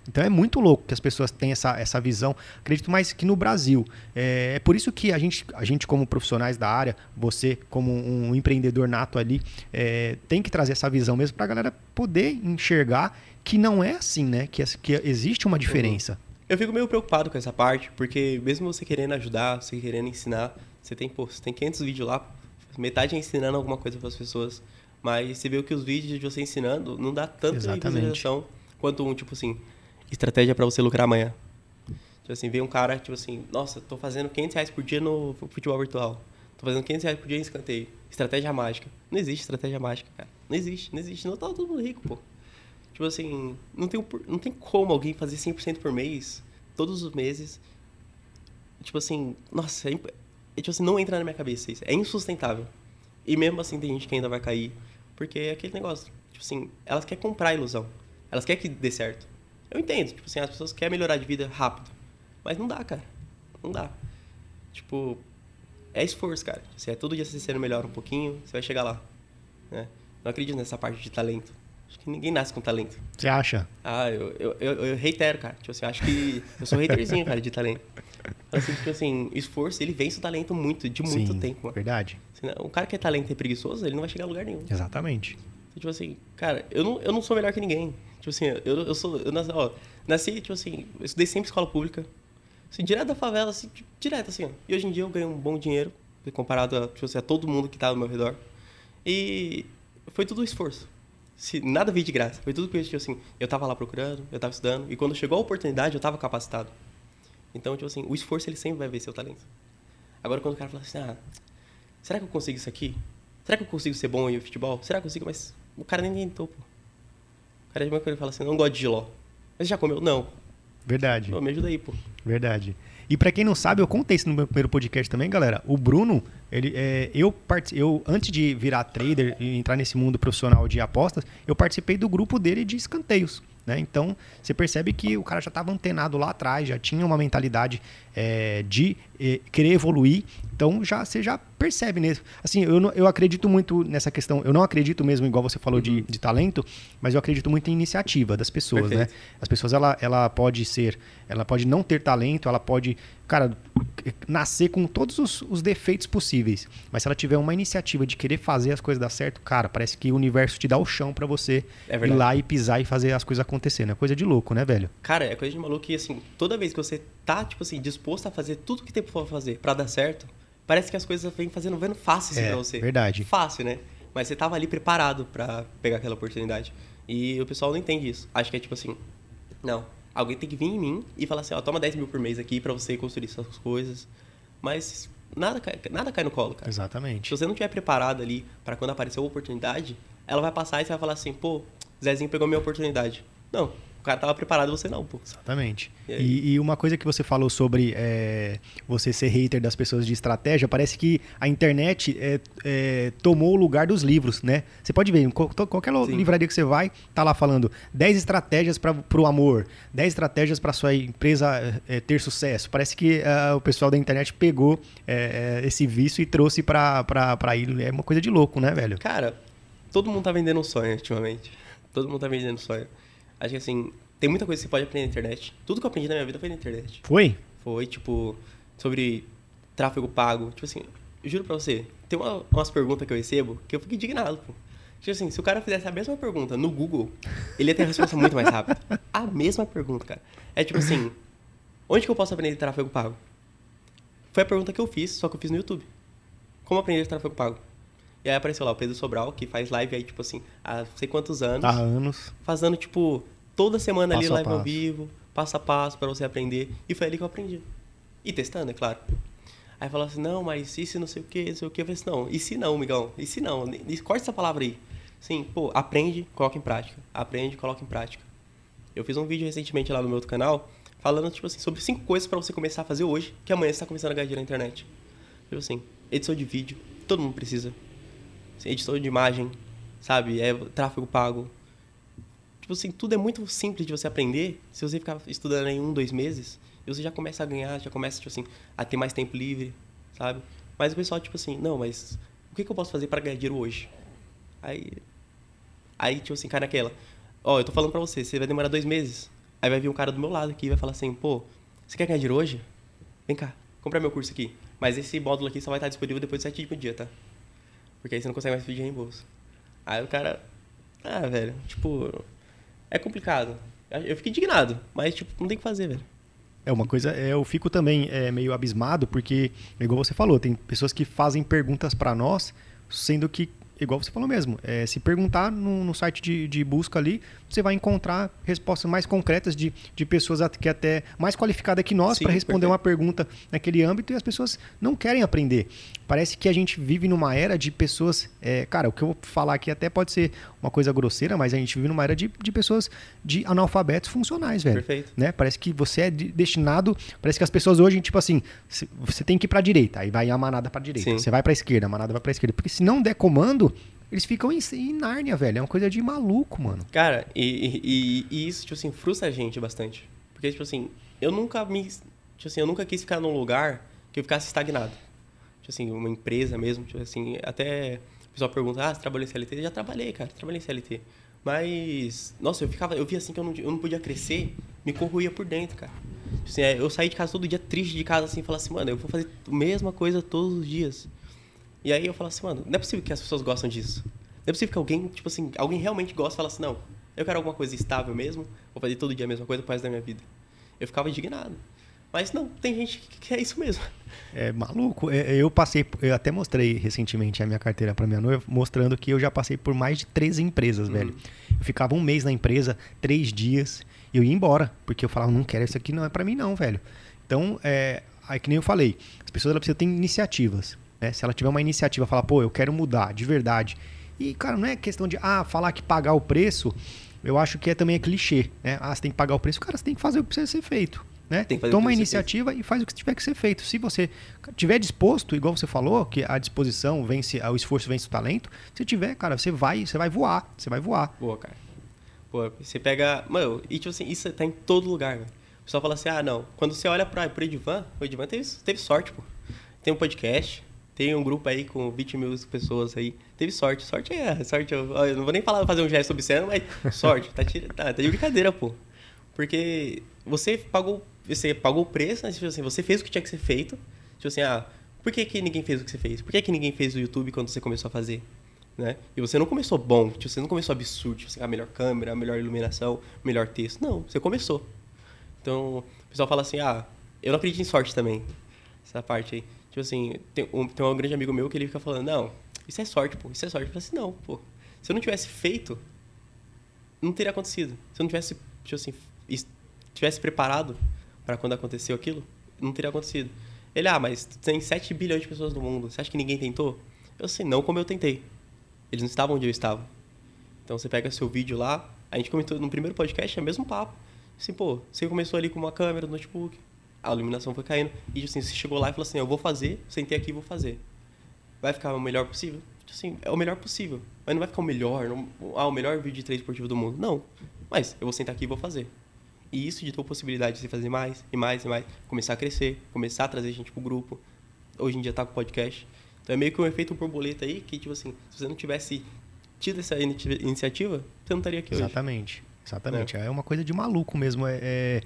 Então é muito louco que as pessoas têm essa, essa visão. Acredito mais que no Brasil. É, é, por isso que a gente, a gente, como profissionais da área, você, como um empreendedor nato ali, é, tem que trazer essa visão mesmo para a galera poder enxergar que não é assim, né? Que, que existe uma diferença. Eu fico meio preocupado com essa parte, porque mesmo você querendo ajudar, você querendo ensinar, você tem, pô, você tem 500 vídeos lá, metade é ensinando alguma coisa para as pessoas, mas você vê que os vídeos de você ensinando não dá tanta visualização quanto um, tipo assim, estratégia para você lucrar amanhã. Tipo assim, vem um cara, tipo assim, nossa, tô fazendo 500 reais por dia no futebol virtual. Tô fazendo 500 reais por dia em escanteio. Estratégia mágica. Não existe estratégia mágica, cara. Não existe, não existe. Não tá todo mundo rico, pô. Tipo assim, não tem, não tem como alguém fazer 100% por mês, todos os meses. Tipo assim, nossa, é, é, tipo assim, não entra na minha cabeça isso. É insustentável. E mesmo assim tem gente que ainda vai cair. Porque é aquele negócio. Tipo assim, elas querem comprar a ilusão. Elas querem que dê certo. Eu entendo, tipo assim, as pessoas querem melhorar de vida rápido. Mas não dá, cara. Não dá. Tipo, é esforço, cara. Se é todo dia você sendo melhor um pouquinho, você vai chegar lá. Né? Não acredito nessa parte de talento. Acho que ninguém nasce com talento. Você acha? Ah, eu, eu, eu, eu reitero, cara. Tipo assim, acho que eu sou haterzinho, cara, de talento. Assim, tipo assim, esforço, ele vence o talento muito, de muito Sim, tempo, mano. Verdade. Assim, um cara que é talento e é preguiçoso, ele não vai chegar a lugar nenhum. Exatamente. Tipo assim, cara, eu não, eu não sou melhor que ninguém. Tipo assim, eu, eu sou. Eu nasci, ó, nasci, tipo assim, eu estudei sempre escola pública. Assim, direto da favela, assim, direto, assim. E hoje em dia eu ganho um bom dinheiro, comparado a, tipo assim, a todo mundo que tá ao meu redor. E foi tudo esforço. Se, nada veio de graça. Foi tudo que tipo assim, eu tava lá procurando, eu tava estudando. E quando chegou a oportunidade, eu tava capacitado. Então, tipo assim, o esforço ele sempre vai ver seu talento. Agora, quando o cara fala assim, ah, será que eu consigo isso aqui? Será que eu consigo ser bom em futebol? Será que eu consigo? Mas o cara nem tentou, pô. Cara ele fala assim, não gosto de giló. Mas já comeu? Não. Verdade. Pô, me ajuda aí, pô. Verdade. E para quem não sabe, eu contei isso no meu primeiro podcast também, galera. O Bruno, ele, é, eu, eu antes de virar trader e entrar nesse mundo profissional de apostas, eu participei do grupo dele de escanteios. Né? Então, você percebe que o cara já estava antenado lá atrás, já tinha uma mentalidade é, de é, querer evoluir. Então, já, você já percebe nisso. Assim, eu, eu acredito muito nessa questão. Eu não acredito mesmo, igual você falou, de, de talento, mas eu acredito muito em iniciativa das pessoas. Né? As pessoas, ela, ela pode ser, ela pode não ter talento, ela pode, cara, nascer com todos os, os defeitos possíveis. Mas se ela tiver uma iniciativa de querer fazer as coisas dar certo, cara, parece que o universo te dá o chão para você é ir lá e pisar e fazer as coisas acontecer. É coisa de louco, né, velho? Cara, é coisa de maluco que, assim, toda vez que você tá, tipo assim, disposto a fazer tudo que tem pra fazer para dar certo, parece que as coisas vêm fazendo, vendo fácil assim, é, pra você. Verdade. Fácil, né? Mas você tava ali preparado para pegar aquela oportunidade. E o pessoal não entende isso. Acho que é tipo assim, não, alguém tem que vir em mim e falar assim, ó, toma 10 mil por mês aqui para você construir suas coisas. Mas nada cai, nada cai no colo, cara. Exatamente. Se você não estiver preparado ali para quando aparecer a oportunidade, ela vai passar e você vai falar assim, pô, Zezinho pegou minha oportunidade. Não, o cara tava preparado, você não, pô. Exatamente. E, e, e uma coisa que você falou sobre é, você ser hater das pessoas de estratégia, parece que a internet é, é, tomou o lugar dos livros, né? Você pode ver, em qualquer Sim. livraria que você vai, tá lá falando 10 estratégias para o amor, 10 estratégias para sua empresa é, ter sucesso. Parece que uh, o pessoal da internet pegou é, é, esse vício e trouxe para ir. É uma coisa de louco, né, velho? Cara, todo mundo tá vendendo um sonho ultimamente. Todo mundo tá vendendo um sonho. Acho que assim, tem muita coisa que você pode aprender na internet. Tudo que eu aprendi na minha vida foi na internet. Foi? Foi, tipo, sobre tráfego pago. Tipo assim, eu juro pra você, tem uma, umas perguntas que eu recebo que eu fico indignado, pô. Tipo assim, se o cara fizesse a mesma pergunta no Google, ele ia ter a resposta muito mais rápida. A mesma pergunta, cara. É tipo assim, onde que eu posso aprender tráfego pago? Foi a pergunta que eu fiz, só que eu fiz no YouTube. Como aprender tráfego pago? E aí apareceu lá o Pedro Sobral, que faz live aí, tipo assim, há não sei quantos anos. Há anos. Fazendo, tipo, toda semana passo ali live ao vivo, passo a passo para você aprender. E foi ali que eu aprendi. E testando, é claro. Aí falou assim, não, mas e se não sei o que, não sei o que? Eu falei assim, não, e se não, migão? E se não? Corta essa palavra aí. Sim, pô, aprende, coloca em prática. Aprende, coloca em prática. Eu fiz um vídeo recentemente lá no meu outro canal, falando, tipo assim, sobre cinco coisas para você começar a fazer hoje, que amanhã você tá começando a ganhar dinheiro na internet. Tipo assim, edição de vídeo, todo mundo precisa editor de imagem, sabe? É tráfego pago. Tipo assim, tudo é muito simples de você aprender. Se você ficar estudando em um, dois meses, você já começa a ganhar, já começa, tipo assim, a ter mais tempo livre, sabe? Mas o pessoal, tipo assim, não, mas o que, que eu posso fazer para ganhar dinheiro hoje? Aí, aí, tipo assim, cai naquela. Ó, oh, eu tô falando pra você, você vai demorar dois meses. Aí vai vir um cara do meu lado aqui e vai falar assim, pô, você quer ganhar dinheiro hoje? Vem cá, compra meu curso aqui. Mas esse módulo aqui só vai estar disponível depois de sete dias dia, tá? Porque aí você não consegue mais pedir reembolso. Aí o cara. Ah, velho, tipo. É complicado. Eu fico indignado, mas, tipo, não tem o que fazer, velho. É uma coisa, é, eu fico também é, meio abismado, porque, igual você falou, tem pessoas que fazem perguntas para nós, sendo que igual você falou mesmo, é, se perguntar no, no site de, de, busca ali, você vai encontrar respostas mais concretas de, de pessoas que até mais qualificadas que nós para responder perfeito. uma pergunta naquele âmbito e as pessoas não querem aprender. Parece que a gente vive numa era de pessoas. É, cara, o que eu vou falar aqui até pode ser uma coisa grosseira, mas a gente vive numa era de, de pessoas de analfabetos funcionais, velho. Perfeito. Né? Parece que você é destinado. Parece que as pessoas hoje, tipo assim, você tem que ir para direita, aí vai a manada para direita. Sim. Você vai para esquerda, a manada vai para esquerda. Porque se não der comando, eles ficam em, em Nárnia, velho. É uma coisa de maluco, mano. Cara, e, e, e, isso, tipo assim, frustra a gente bastante. Porque, tipo assim, eu nunca me. Tipo assim, eu nunca quis ficar num lugar que eu ficasse estagnado. Tipo assim, uma empresa mesmo, tipo assim, até o pessoal pergunta, ah, você trabalhou em CLT? Eu já trabalhei, cara, trabalhei em CLT. Mas, nossa, eu ficava, eu via assim que eu não, eu não podia crescer, me corroía por dentro, cara. Assim, é, eu saí de casa todo dia triste de casa, assim, e falava assim, mano, eu vou fazer a mesma coisa todos os dias. E aí eu falava assim, mano, não é possível que as pessoas gostam disso. Não é possível que alguém, tipo assim, alguém realmente gosta e fala assim, não, eu quero alguma coisa estável mesmo, vou fazer todo dia a mesma coisa pro resto da minha vida. Eu ficava indignado. Mas não, tem gente que quer isso mesmo. É maluco. É, Eu passei, eu até mostrei recentemente a minha carteira para minha noiva, mostrando que eu já passei por mais de 13 empresas, Uhum. velho. Eu ficava um mês na empresa, três dias, e eu ia embora, porque eu falava, não quero isso aqui, não é para mim não, velho. Então, é, aí que nem eu falei, as pessoas elas precisam ter iniciativas, né? Se ela tiver uma iniciativa, falar, pô, eu quero mudar, de verdade. E, cara, não é questão de, ah, falar que pagar o preço, eu acho que é também é clichê, né? Ah, você tem que pagar o preço, cara, você tem que fazer o que precisa ser feito. Né? Tem que fazer o Toma a iniciativa e faz o que tiver que ser feito. Se você tiver disposto, igual você falou, que a disposição vence, o esforço vence o talento, se tiver, cara, você vai, você vai voar, você vai voar. Boa, cara. Pô, você pega. Mano, e tipo assim, isso tá em todo lugar, velho. O pessoal fala assim, ah, não. Quando você olha pra, pro Edivan, o Edivan teve, teve sorte, pô. Tem um podcast, tem um grupo aí com 20 mil pessoas aí. Teve sorte. Sorte é. Sorte, eu, eu não vou nem falar, fazer um gesto obsceno, mas sorte. Tá, tá, tá de brincadeira, pô. Porque você pagou. Você pagou o preço, né? Tipo assim, você fez o que tinha que ser feito. Tipo assim, ah, por que, que ninguém fez o que você fez? Por que, que ninguém fez o YouTube quando você começou a fazer? Né? E você não começou bom, tipo, você não começou absurdo, tipo, assim, a melhor câmera, a melhor iluminação, melhor texto. Não, você começou. Então, o pessoal fala assim, ah, eu não acredito em sorte também. Essa parte aí. Tipo assim, tem um, tem um grande amigo meu que ele fica falando, não, isso é sorte, pô, isso é sorte. Eu falo assim, não, pô. Se eu não tivesse feito, não teria acontecido. Se eu não tivesse, tipo assim, es- tivesse preparado para quando aconteceu aquilo, não teria acontecido. Ele, ah, mas tem 7 bilhões de pessoas no mundo, você acha que ninguém tentou? Eu assim, não como eu tentei. Eles não estavam onde eu estava. Então você pega seu vídeo lá, a gente comentou no primeiro podcast, é o mesmo papo. Assim, pô, você começou ali com uma câmera no notebook, a iluminação foi caindo, e assim, você chegou lá e falou assim, eu vou fazer, sentei aqui e vou fazer. Vai ficar o melhor possível? Tipo Assim, é o melhor possível. Mas não vai ficar o melhor, não, ah, o melhor vídeo de treino esportivo do mundo. Não. Mas eu vou sentar aqui e vou fazer. E isso deu possibilidade de você fazer mais, e mais, e mais. Começar a crescer, começar a trazer gente pro grupo. Hoje em dia tá com podcast. Então é meio que um efeito borboleta aí, que, tipo assim, se você não tivesse tido essa ini- iniciativa, você não estaria aqui hoje. Exatamente. Exatamente. É. uma coisa de maluco mesmo. É, é-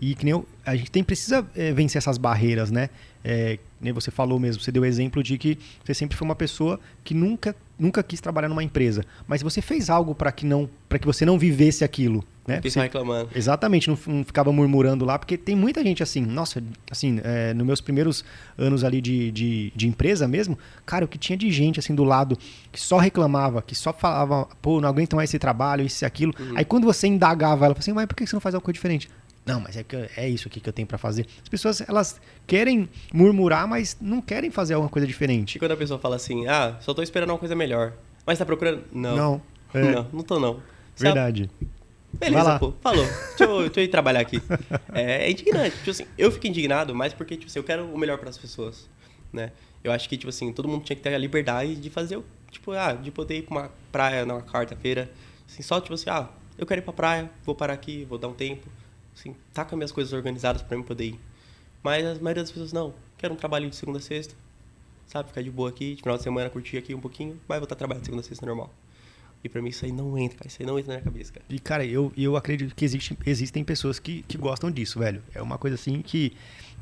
e que nem eu- a gente tem precisa é, vencer essas barreiras, né? É, nem você falou mesmo, você deu o exemplo de que você sempre foi uma pessoa que nunca, nunca quis trabalhar numa empresa. Mas você fez algo para que não, para que você não vivesse aquilo, né? O pessoal reclamando. Exatamente, não, não ficava murmurando lá, porque tem muita gente assim, nossa, assim, é, nos meus primeiros anos ali de, de, de empresa mesmo, cara, o que tinha de gente assim do lado que só reclamava, que só falava, pô, não aguento mais esse trabalho, isso e aquilo. Aí quando você indagava ela, assim, mas por que você não faz alguma coisa diferente? Não, mas é, que é isso aqui que eu tenho pra fazer. As pessoas, elas querem murmurar, mas não querem fazer alguma coisa E diferente. quando a pessoa fala assim, ah, só tô esperando uma coisa melhor. Mas tá procurando? Não. Não, é. Não, não tô não. Verdade. Beleza, pô. Falou. Deixa eu, deixa eu ir trabalhar aqui. É, é indignante. Tipo assim, eu fico indignado, mas porque, tipo assim, eu quero o melhor para as pessoas, né? Eu acho que, tipo assim, todo mundo tinha que ter a liberdade de fazer, tipo, ah, de poder ir pra uma praia na quarta-feira. Assim, só, tipo assim, ah, eu quero ir pra praia, vou parar aqui, vou dar um tempo. Assim, tá com as minhas coisas organizadas para mim poder ir. Mas a maioria das pessoas, não. Quero um trabalho de segunda a sexta. Sabe, ficar de boa aqui, de final de semana curtir aqui um pouquinho, mas voltar a trabalhar de segunda a sexta normal. E pra mim isso aí não entra, cara. Isso aí não entra na minha cabeça, cara. E, cara, eu, eu acredito que existe, existem pessoas que, que gostam disso, velho. É uma coisa assim que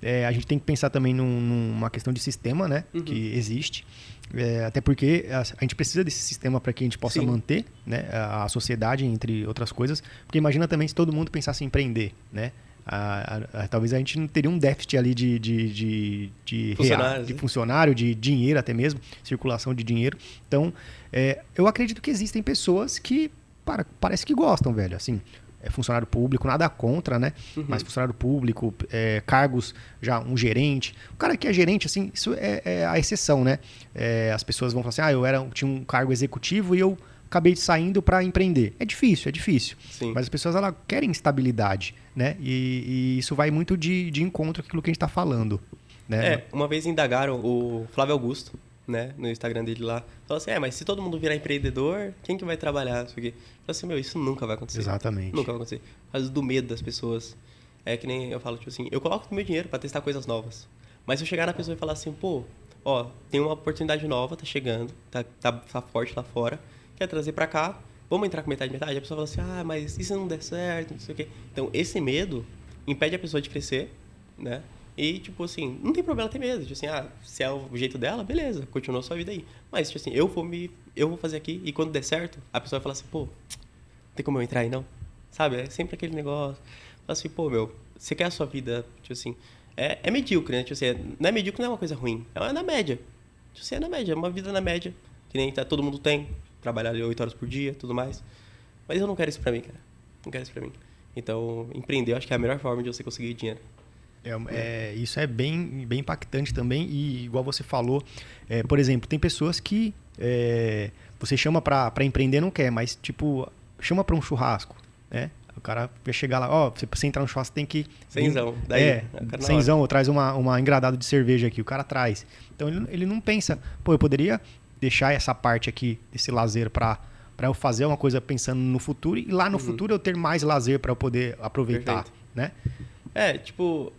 é, a gente tem que pensar também num- numa questão de sistema, né? Uhum. Que existe. É, até porque a, a gente precisa desse sistema para que a gente possa Sim. manter né, a, a sociedade, entre outras coisas. Porque imagina também se todo mundo pensasse em empreender, né? A- a- a- talvez a gente não teria um déficit ali de, de, de, de, real- de né? funcionário, de dinheiro até mesmo, circulação de dinheiro. Então, é, eu acredito que existem pessoas que para, parece que gostam, velho. Assim, é funcionário público, nada contra, né? Uhum. Mas funcionário público, é, cargos, já um gerente. O cara que é gerente, assim, isso é, é a exceção, né? É, as pessoas vão falar assim, ah, eu era, tinha um cargo executivo e eu acabei de saindo para empreender. É difícil, é difícil. Sim. Mas as pessoas elas querem estabilidade, né? E, e isso vai muito de, de encontro com aquilo que a gente está falando. Né? É, uma vez indagaram o Flávio Augusto, né, no Instagram dele lá. Falou assim, é, mas se todo mundo virar empreendedor, quem que vai trabalhar? Isso aqui. Assim, meu, isso nunca vai acontecer. Exatamente. Nunca vai acontecer. Causa do medo das pessoas. É que nem eu falo, tipo assim, eu coloco meu dinheiro pra testar coisas novas. Mas se eu chegar na pessoa e falar assim, pô, ó, tem uma oportunidade nova, tá chegando, tá, tá, tá forte lá fora, quer trazer pra cá, vamos entrar com metade, metade. A pessoa fala assim, ah, mas e se não der certo, não sei o quê. Então, esse medo impede a pessoa de crescer, né? E, tipo assim, não tem problema ter medo. Tipo assim, ah, se é o jeito dela, beleza, continua sua vida aí. Mas, tipo assim, eu vou me. Eu vou fazer aqui e quando der certo, a pessoa vai falar assim, pô, tem como eu entrar aí não? Sabe? É sempre aquele negócio. Fala assim, pô, meu, você quer a sua vida, tipo assim, é, é medíocre, né? Tipo assim, não é medíocre, não é uma coisa ruim. É na média. Tipo assim, é na média, é uma vida na média. Que nem tá, todo mundo tem. Trabalhar ali 8 horas por dia, tudo mais. Mas eu não quero isso pra mim, cara. Não quero isso pra mim. Então, empreender, eu acho que é a melhor forma de você conseguir dinheiro. É, é, isso é bem, bem impactante também e igual você falou, é, por exemplo, tem pessoas que é, você chama para empreender não quer, mas tipo chama para um churrasco, né? O cara vai chegar lá, ó, oh, você pra entrar no churrasco tem que cenzão, daí é, cenzão, traz uma uma engradado de cerveja aqui, o cara traz. Então ele, ele não pensa, pô, eu poderia deixar essa parte aqui desse lazer para para eu fazer uma coisa pensando no futuro e lá no uhum. futuro eu ter mais lazer para eu poder aproveitar, Perfeito. né? É, tipo,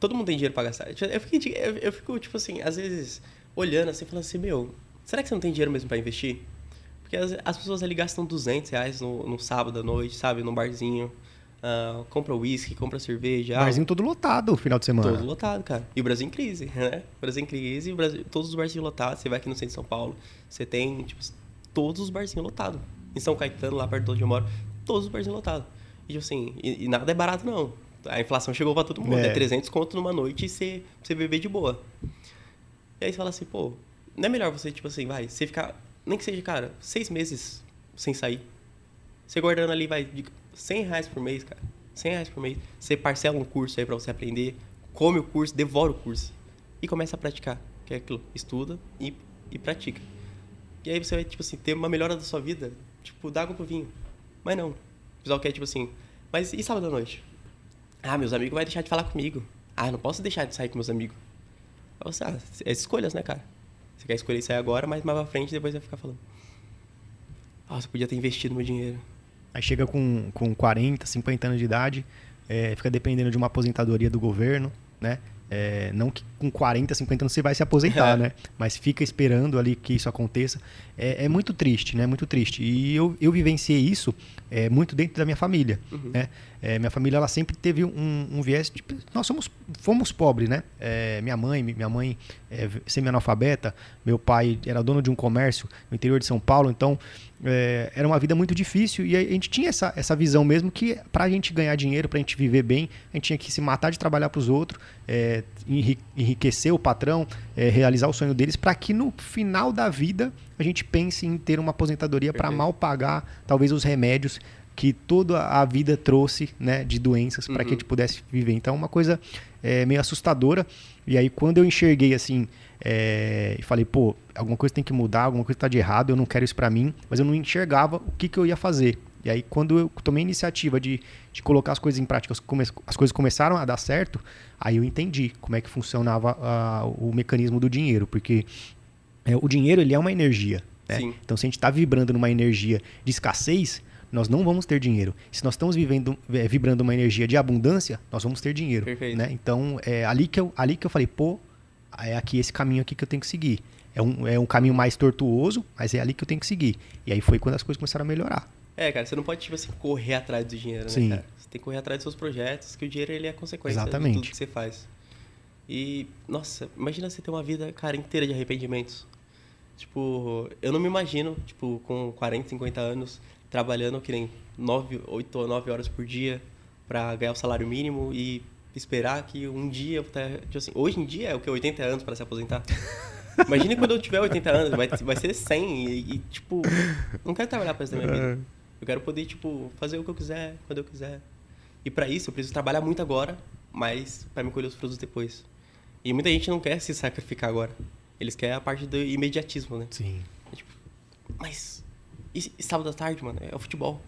todo mundo tem dinheiro pra gastar. Eu fico, eu fico, tipo assim, às vezes olhando assim, falando assim, meu, será que você não tem dinheiro mesmo para investir? Porque as, as, pessoas ali gastam 200 reais no, no sábado à noite, sabe? Num barzinho. Uh, compra uísque, compra cerveja. Barzinho todo lotado final de semana. Todo lotado, cara. E o Brasil em crise, né? O Brasil em crise, Brasil, todos os barzinhos lotados. Você vai aqui no centro de São Paulo, você tem, tipo, todos os barzinhos lotados. Em São Caetano, lá perto de onde eu moro, todos os barzinhos lotados. E, tipo assim, e, e nada é barato, não a inflação chegou para todo mundo. É. é 300 conto numa noite e você, você beber de boa. E aí você fala assim, pô, não é melhor você, tipo assim, vai, você ficar, nem que seja, cara, seis meses sem sair. Você guardando ali, vai, 100 reais por mês, cara. 100 reais por mês. Você parcela um curso aí para você aprender, come o curso, devora o curso. E começa a praticar. Que é aquilo, estuda e, e pratica. E aí você vai, tipo assim, ter uma melhora da sua vida, tipo, dá água pro vinho. Mas não. O pessoal quer, tipo assim, mas e sábado à noite? Ah, meus amigos vão deixar de falar comigo. Ah, não posso deixar de sair com meus amigos. Você, ah, é escolhas, né, cara? Você quer escolher sair agora, mas mais pra frente depois vai ficar falando. Ah, você podia ter investido meu dinheiro. Aí chega com, com 40, 50 anos de idade, é, fica dependendo de uma aposentadoria do governo, né? É, não que com 40, 50 anos você vai se aposentar, é. né? Mas fica esperando ali que isso aconteça. É, é, muito triste, né? Muito triste. E eu, eu vivenciei isso é, muito dentro da minha família, uhum. né? É, minha família, ela sempre teve um, um viés... Tipo, nós somos, fomos pobres, né? É, minha mãe, minha mãe é semi-analfabeta, meu pai era dono de um comércio no interior de São Paulo, então é, era uma vida muito difícil e a gente tinha essa, essa visão mesmo que para a gente ganhar dinheiro, para a gente viver bem, a gente tinha que se matar de trabalhar para os outros, é, enriquecer o patrão, é, realizar o sonho deles, para que no final da vida a gente pense em ter uma aposentadoria para mal pagar talvez os remédios que toda a vida trouxe né, de doenças para uhum. que a gente pudesse viver. Então, uma coisa é, meio assustadora. E aí, quando eu enxerguei assim, é, e falei, pô, alguma coisa tem que mudar, alguma coisa está de errado, eu não quero isso para mim, mas eu não enxergava o que, que eu ia fazer. E aí, quando eu tomei a iniciativa de, de colocar as coisas em prática, as coisas começaram a dar certo, aí eu entendi como é que funcionava uh, o mecanismo do dinheiro, porque é, o dinheiro ele é uma energia. Né? Então, se a gente está vibrando numa energia de escassez, nós não vamos ter dinheiro. Se nós estamos vivendo, é, vibrando uma energia de abundância, nós vamos ter dinheiro. Né? Então, é ali que, eu, ali que eu falei, pô, é aqui esse caminho aqui que eu tenho que seguir. É um, é um caminho mais tortuoso, mas é ali que eu tenho que seguir. E aí foi quando as coisas começaram a melhorar. É, cara, você não pode, tipo assim, correr atrás do dinheiro, né, Sim. cara? Você tem que correr atrás dos seus projetos, que o dinheiro ele é consequência Exatamente. de tudo que você faz. E, nossa, imagina você ter uma vida, cara, inteira de arrependimentos. Tipo, eu não me imagino, tipo, com 40, 50 anos, trabalhando que nem 9, 8 ou 9 horas por dia para ganhar o salário mínimo e esperar que um dia, tipo assim, hoje em dia é o que 80 anos para se aposentar. Imagine quando eu tiver 80 anos, vai, vai ser 100 e, e tipo, não quero trabalhar para essa minha vida. Eu quero poder, tipo, fazer o que eu quiser, quando eu quiser. E para isso eu preciso trabalhar muito agora, mas para me colher os frutos depois. E muita gente não quer se sacrificar agora. Eles querem a parte do imediatismo, né? Sim. É tipo, mas e, e sábado à tarde, mano, é o futebol.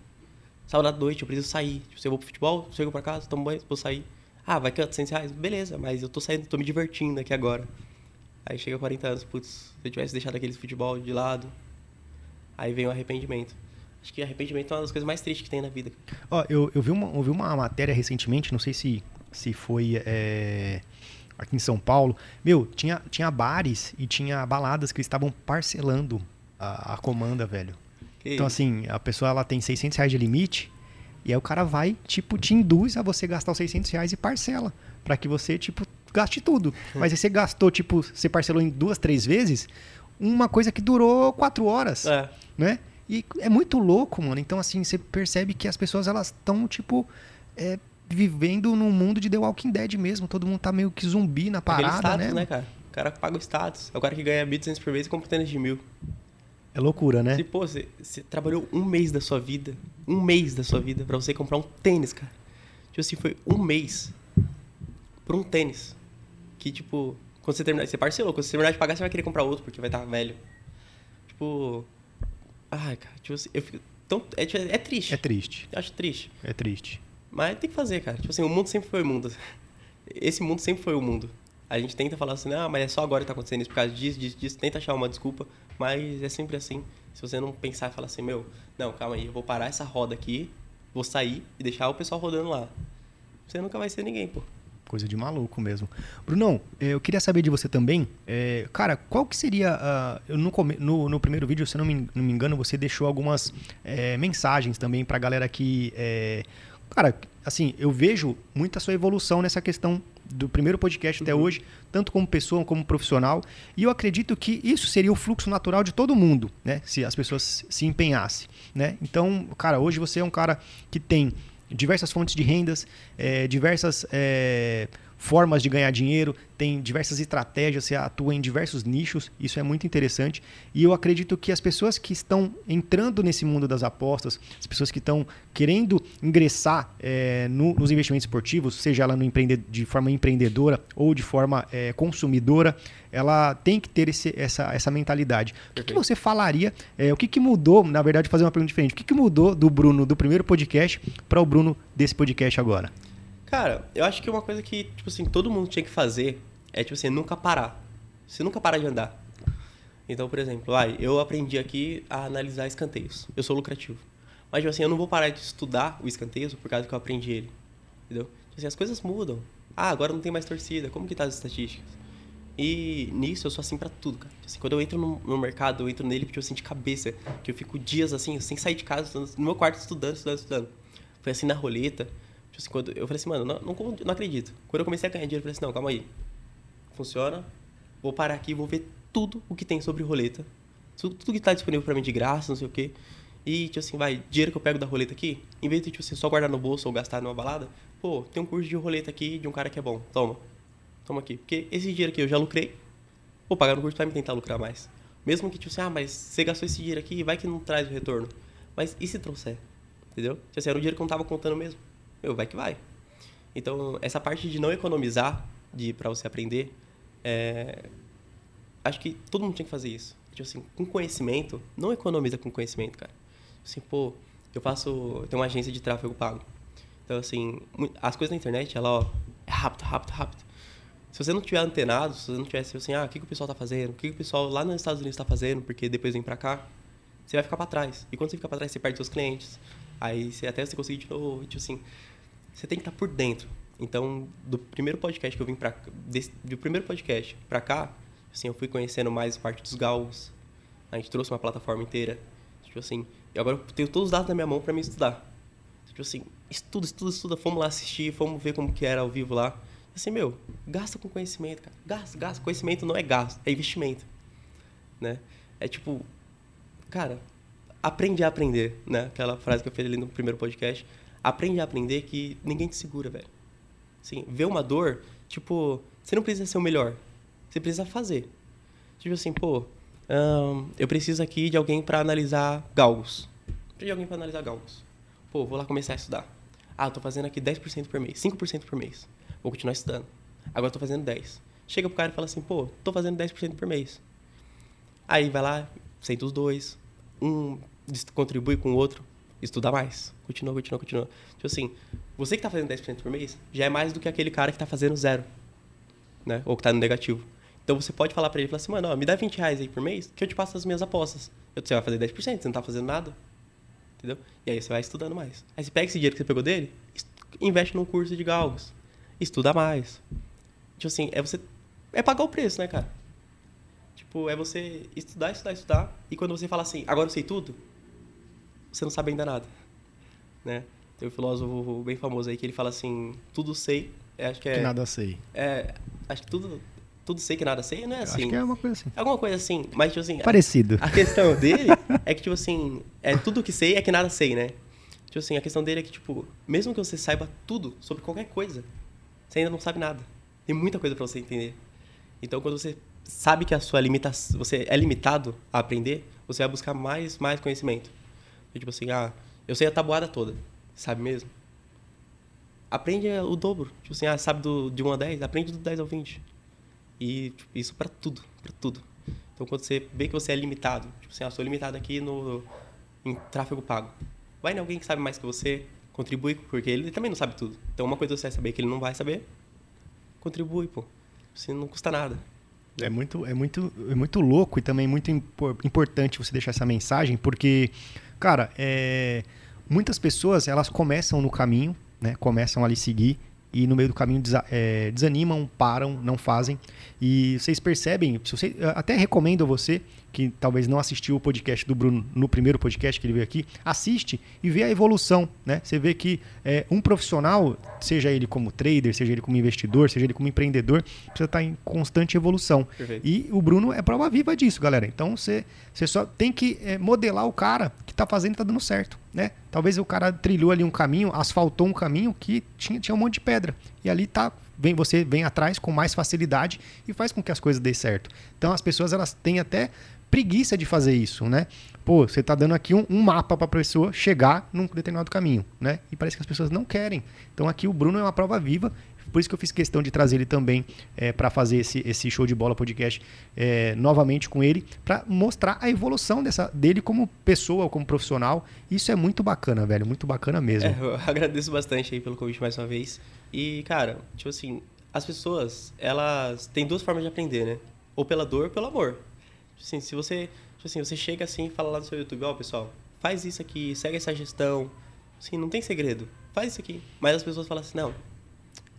Sábado à noite eu preciso sair. Tipo, se eu vou pro futebol, chego pra casa, tomo banho, vou sair. Ah, vai que é 800 reais? Beleza, mas eu tô saindo, tô me divertindo aqui agora. Aí chega 40 anos, putz, se eu tivesse deixado aquele futebol de lado, aí vem o arrependimento. Acho que arrependimento é uma das coisas mais tristes que tem na vida. Ó, eu, eu, vi uma, eu vi uma matéria recentemente, não sei se, se foi é, aqui em São Paulo. Meu, tinha, tinha bares e tinha baladas que estavam parcelando a, a comanda, velho. Que Então, assim, a pessoa ela tem 600 reais de limite e aí o cara vai, tipo, te induz a você gastar os 600 reais e parcela. Pra que você, tipo, gaste tudo. Mas aí você gastou, tipo, você parcelou em duas, três vezes uma coisa que durou quatro horas, É. né? E é muito louco, mano. Então, assim, você percebe que as pessoas, elas estão, tipo, é, vivendo num mundo de The Walking Dead mesmo. Todo mundo tá meio que zumbi na Aquele parada, status, né? né, cara? O cara que paga o status. É o cara que ganha 1.200 por mês e compra tênis de mil. É loucura, né? Se, pô, você, você trabalhou um mês da sua vida, um mês da sua vida pra você comprar um tênis, cara. Tipo assim, foi um mês por um tênis. Que, tipo, quando você terminar, você parcelou, quando você terminar de pagar, você vai querer comprar outro, porque vai estar velho. Tipo. Ai, cara, tipo assim, eu fico. Tão, é, é triste. É triste. Eu acho triste. É triste. Mas tem que fazer, cara. Tipo assim, o mundo sempre foi o mundo. Esse mundo sempre foi o mundo. A gente tenta falar assim, ah, mas é só agora que tá acontecendo isso por causa disso, disso, disso. Tenta achar uma desculpa, mas é sempre assim. Se você não pensar e falar assim, meu, não, calma aí, eu vou parar essa roda aqui, vou sair e deixar o pessoal rodando lá. Você nunca vai ser ninguém, pô. Coisa de maluco mesmo. Brunão, eu queria saber de você também. eh, cara, qual que seria. eu no, no, no primeiro vídeo, se eu não me, não me engano, você deixou algumas eh, mensagens também pra galera que. eh, cara, assim, eu vejo muita sua evolução nessa questão do primeiro podcast até hoje, tanto como pessoa como profissional. E eu acredito que isso seria o fluxo natural de todo mundo, né? Se as pessoas se empenhassem, né? Então, cara, hoje você é um cara que tem diversas fontes de rendas, eh, diversas eh, formas de ganhar dinheiro, tem diversas estratégias, você atua em diversos nichos, isso é muito interessante. E eu acredito que as pessoas que estão entrando nesse mundo das apostas, as pessoas que estão querendo ingressar eh, no- nos investimentos esportivos, seja ela no empreende- de forma empreendedora ou de forma eh, consumidora, ela tem que ter esse- essa, essa mentalidade. O que, que você falaria? eh, o que, que mudou, na verdade, fazer uma pergunta diferente. O que, que mudou do Bruno do primeiro podcast para o Bruno desse podcast agora? Cara, eu acho que uma coisa que, tipo assim, todo mundo tinha que fazer é, tipo assim, nunca parar. Você nunca parar de andar. Então, por exemplo, ai, eu aprendi aqui a analisar escanteios. Eu sou lucrativo. Mas, tipo assim, eu não vou parar de estudar o escanteio por causa que eu aprendi ele. Entendeu? Tipo assim, as coisas mudam. Ah, agora não tem mais torcida. Como que tá as estatísticas? E nisso eu sou assim pra tudo, cara. Tipo assim, quando eu entro no, no mercado, eu entro nele tipo assim de cabeça, que eu fico dias assim, sem sair de casa, no meu quarto estudando, estudando, estudando. Foi assim na roleta. Assim, quando eu falei assim, mano, não, não, não acredito. Quando eu comecei a ganhar dinheiro, eu falei assim, não, calma aí. Funciona. Vou parar aqui, vou ver tudo o que tem sobre roleta. Tudo, que tá disponível pra mim de graça, não sei o quê. E, tipo assim, vai, dinheiro que eu pego da roleta aqui, em vez de, tipo assim, só guardar no bolso ou gastar numa balada, pô, tem um curso de roleta aqui de um cara que é bom. Toma. Toma aqui. Porque esse dinheiro aqui eu já lucrei, vou pagar no curso pra me tentar lucrar mais. Mesmo que, tipo assim, ah, mas você gastou esse dinheiro aqui, vai que não traz o retorno. Mas e se trouxer? Entendeu? Tipo assim, era um dinheiro que eu não tava contando mesmo. Meu, vai que vai. Então, essa parte de não economizar de para você aprender, é... acho que todo mundo tinha que fazer isso. Tipo assim, com conhecimento, não economiza com conhecimento, cara. Assim, pô, eu faço, eu tenho uma agência de tráfego pago. Então, assim, as coisas na internet, ela, ó, é rápido, rápido, rápido. Se você não tiver antenado, se você não tiver assim, ah, o que, que o pessoal tá fazendo? O que, que o pessoal lá nos Estados Unidos tá fazendo? Porque depois vem pra cá, você vai ficar pra trás. E quando você fica pra trás, você perde seus clientes. Aí, você, até você conseguir de novo, tipo assim, você tem que estar por dentro. Então, do primeiro podcast que eu vim desse, do primeiro podcast pra cá, assim, eu fui conhecendo mais parte dos galgos. A gente trouxe uma plataforma inteira. Tipo assim, e agora eu tenho todos os dados na minha mão pra me estudar. Tipo assim, estuda, estuda, estuda. Fomos lá assistir, fomos ver como que era ao vivo lá. Assim, meu, gasta com conhecimento, cara. Gasta, gasta. Conhecimento não é gasto, é investimento. Né? É tipo, cara, aprende a aprender, né? Aquela frase que eu falei ali no primeiro podcast. Aprende a aprender que ninguém te segura, velho. Assim, ver uma dor, tipo, você não precisa ser o melhor. Você precisa fazer. Tipo assim, pô, eu preciso aqui de alguém para analisar galgos. Preciso de alguém para analisar galgos. Pô, vou lá começar a estudar. Ah, tô fazendo aqui 10% por mês, 5% por mês. Vou continuar estudando. Agora tô fazendo 10. Chega pro cara e fala assim, pô, tô fazendo 10% por mês. Aí vai lá, senta os dois, um contribui com o outro, estuda mais. Continua, continua, continua. Tipo assim, você que tá fazendo 10% por mês, já é mais do que aquele cara que tá fazendo zero. Né? Ou que tá no negativo. Então você pode falar pra ele, falar assim, mano, ó, me dá 20 reais aí por mês, que eu te passo as minhas apostas. Eu- Você vai fazer 10%, você não tá fazendo nada. Entendeu? E aí você vai estudando mais. Aí você pega esse dinheiro que você pegou dele, est- investe num curso de galgos. Estuda mais. Tipo assim, é você. É pagar o preço, né, cara? Tipo, é você estudar, estudar, estudar. E quando você fala assim, agora eu sei tudo, você não sabe ainda nada, né? Tem um filósofo bem famoso aí que ele fala assim, tudo sei, é, acho que é... Que nada sei. É, acho que tudo, tudo sei que nada sei, não é assim? Acho que é uma coisa assim. Alguma coisa assim, mas tipo assim... Parecido. A, a questão dele é que, tipo assim, é tudo que sei é que nada sei, né? Tipo assim, a questão dele é que, tipo, mesmo que você saiba tudo sobre qualquer coisa, você ainda não sabe nada. Tem muita coisa para você entender. Então, quando você sabe que a sua limitação, você é limitado a aprender, você vai buscar mais, mais conhecimento. Então, tipo assim, ah, eu sei a tabuada toda, sabe mesmo? Aprende o dobro. Tipo assim, ah, sabe do, de 1 a 10? Aprende do 10 ao 20. E tipo, isso para tudo, para tudo. Então, quando você vê que você é limitado, tipo assim, ah, sou limitado aqui no, em tráfego pago. Vai em alguém que sabe mais que você, contribui, porque ele também não sabe tudo. Então, uma coisa você vai saber que ele não vai saber, contribui, pô. Assim, não custa nada. É muito, é muito, é muito louco e também muito importante você deixar essa mensagem, porque, cara, é, muitas pessoas elas começam no caminho, né? Começam ali seguir e no meio do caminho é, desanimam, param, não fazem. E vocês percebem, você, até recomendo a você que talvez não assistiu o podcast do Bruno no primeiro podcast que ele veio aqui, assiste e vê a evolução, né? Você vê que é, um profissional, seja ele como trader, seja ele como investidor, seja ele como empreendedor, precisa estar em constante evolução. Perfeito. E o Bruno é prova viva disso, galera. Então você, você só tem que é, modelar o cara que está fazendo e está dando certo, né? Talvez o cara trilhou ali um caminho, asfaltou um caminho que tinha, tinha um monte de pedra. E ali tá vem você vem atrás com mais facilidade e faz com que as coisas dê certo. Então as pessoas elas têm até preguiça de fazer isso, né? Pô, você está dando aqui um, um mapa para a pessoa chegar num determinado caminho, né? E parece que as pessoas não querem. Então aqui o Bruno é uma prova viva. Por isso que eu fiz questão de trazer ele também é, para fazer esse, esse show de bola podcast é, novamente com ele, para mostrar a evolução dessa, dele como pessoa, como profissional. Isso é muito bacana, velho, muito bacana mesmo. É, eu agradeço bastante aí pelo convite mais uma vez. E, cara, tipo assim, as pessoas, elas têm duas formas de aprender, né? Ou pela dor ou pelo amor. Assim, se você, tipo assim, você chega assim e fala lá no seu YouTube, ó, oh, pessoal, faz isso aqui, segue essa gestão. Assim, não tem segredo. Faz isso aqui. Mas as pessoas falam assim, não,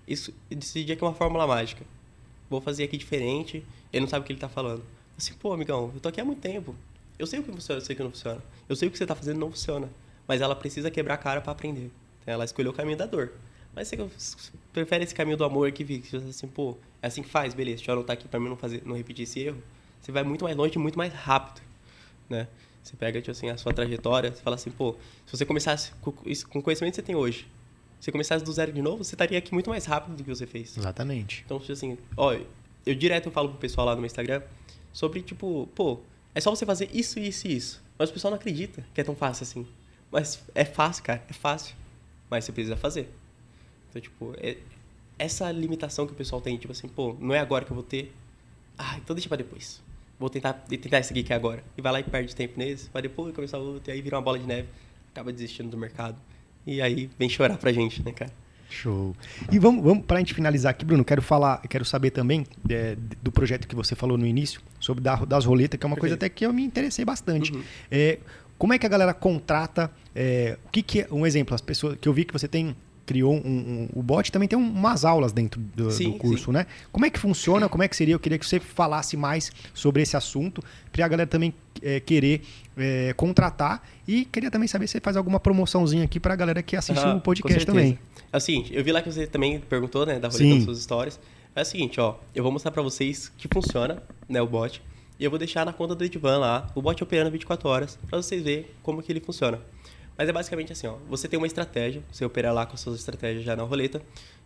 isso decidi aqui é uma fórmula mágica. Vou fazer aqui diferente. Ele não sabe o que ele tá falando. Assim, pô, amigão, eu tô aqui há muito tempo. Eu sei o que funciona, eu sei o que não funciona. Eu sei o que você tá fazendo não funciona. Mas ela precisa quebrar a cara para aprender. Então, ela escolheu o caminho da dor. Mas você prefere esse caminho do amor que fica assim, pô, é assim que faz, beleza, deixa eu anotar aqui pra mim não, fazer, não repetir esse erro você vai muito mais longe e muito mais rápido, né? Você pega, tipo assim, a sua trajetória, você fala assim, pô, se você começasse com, com o conhecimento que você tem hoje, você começasse do zero de novo, você estaria aqui muito mais rápido do que você fez. Exatamente. Então, tipo assim, ó, eu direto eu falo pro pessoal lá no meu Instagram sobre, tipo, pô, é só você fazer isso, isso e isso. Mas o pessoal não acredita que é tão fácil assim. Mas é fácil, cara, é fácil. Mas você precisa fazer. Então, tipo, é, essa limitação que o pessoal tem, tipo assim, pô, não é agora que eu vou ter. Ah, então deixa pra depois vou tentar, tentar esse aqui agora. E vai lá e perde tempo nesse, vai depois começar outro, e aí vira uma bola de neve, acaba desistindo do mercado. E aí vem chorar pra gente, né, cara? Show. E vamos, vamos para a gente finalizar aqui, Bruno, quero falar, quero saber também é, do projeto que você falou no início, sobre da, das roletas, que é uma Perfeito. coisa até que eu me interessei bastante. Uhum. É, como é que a galera contrata? É, o que, que é um exemplo? As pessoas que eu vi que você tem criou um, um, o bot também tem umas aulas dentro do, sim, do curso, sim. né? Como é que funciona? Como é que seria? Eu queria que você falasse mais sobre esse assunto, para a galera também é, querer é, contratar e queria também saber se você faz alguma promoçãozinha aqui para a galera que assiste uhum, o podcast também. É o seguinte, eu vi lá que você também perguntou, né, da roleta das suas histórias. É o seguinte, ó, eu vou mostrar para vocês que funciona, né, o bot. E eu vou deixar na conta do Edvan lá, o bot operando 24 horas, para vocês verem como que ele funciona. Mas é basicamente assim, ó. Você tem uma estratégia, você opera lá com as suas estratégias já na roleta,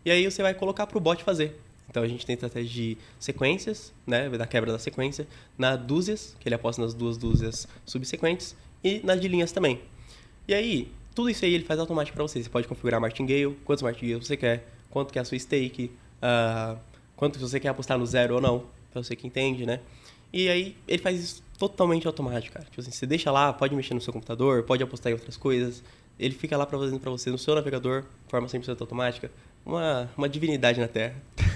e aí você vai colocar para o bot fazer. Então a gente tem estratégia de sequências, né, da quebra da sequência, na dúzias, que ele aposta nas duas dúzias subsequentes, e nas de linhas também. E aí, tudo isso aí ele faz automático para você. Você pode configurar martingale, quantos martingales você quer, quanto que é a sua stake, uh, quanto você quer apostar no zero ou não, para você que entende, né? E aí ele faz isso totalmente automático, cara. Tipo assim, você deixa lá, pode mexer no seu computador, pode apostar em outras coisas. Ele fica lá fazendo para você no seu navegador, de forma 100% automática. Uma, uma divindade na Terra.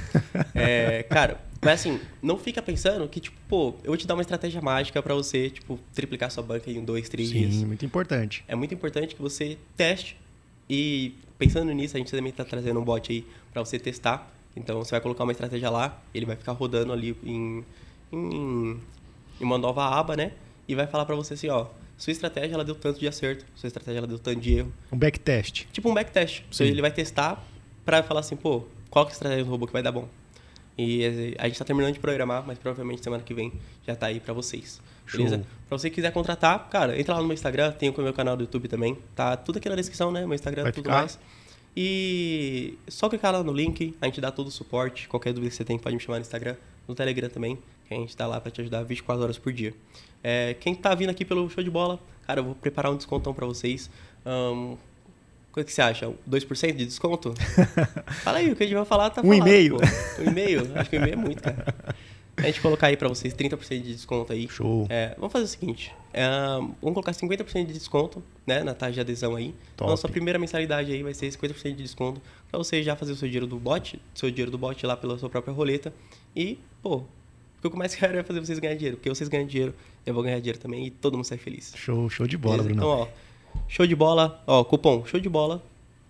é, cara, mas assim, não fica pensando que, tipo, pô, eu vou te dar uma estratégia mágica para você, tipo, triplicar sua banca em dois, três Sim, dias. Sim, muito importante. É muito importante que você teste. E pensando nisso, a gente também está trazendo um bot aí para você testar. Então, você vai colocar uma estratégia lá, ele vai ficar rodando ali em em, em uma nova aba, né? E vai falar para você assim, ó, sua estratégia ela deu tanto de acerto, sua estratégia ela deu tanto de erro. Um backtest. Tipo um backtest. Sim. Ele vai testar para falar assim, pô, qual que é a estratégia do robô que vai dar bom? E eh, a gente está terminando de programar, mas provavelmente semana que vem já tá aí para vocês. Beleza? Show. Pra você que quiser contratar, cara, entra lá no meu Instagram, tem o meu canal do YouTube também. Tá tudo aqui na descrição, né? Meu Instagram, Vai tudo ficar. mais. E só clicar lá no link, a gente dá todo o suporte. Qualquer dúvida que você tem, pode me chamar no Instagram, no Telegram também, a gente tá lá para te ajudar 24 horas por dia. É, quem tá vindo aqui pelo show de bola, cara, eu vou preparar um descontão para vocês. Ahn, o que você acha? 2% de desconto? Fala aí, o que a gente vai falar tá Um falado, e-mail. Um e-mail? Acho que um e-mail é muito, cara. A gente colocar aí pra vocês 30% de desconto aí. Show. É, vamos fazer o seguinte. é, vamos colocar 50% de desconto, né? Na taxa de adesão aí. Top. Nossa primeira mensalidade aí vai ser 50% de desconto. Pra você já fazer o seu dinheiro do bot, seu dinheiro do bot lá pela sua própria roleta. E, pô, o que eu mais quero é fazer vocês ganhar dinheiro. Porque vocês ganham dinheiro, eu vou ganhar dinheiro também e todo mundo sai feliz. Show, show de bola, Beleza? Bruno. Então, ó, show de bola, ó, cupom show de bola.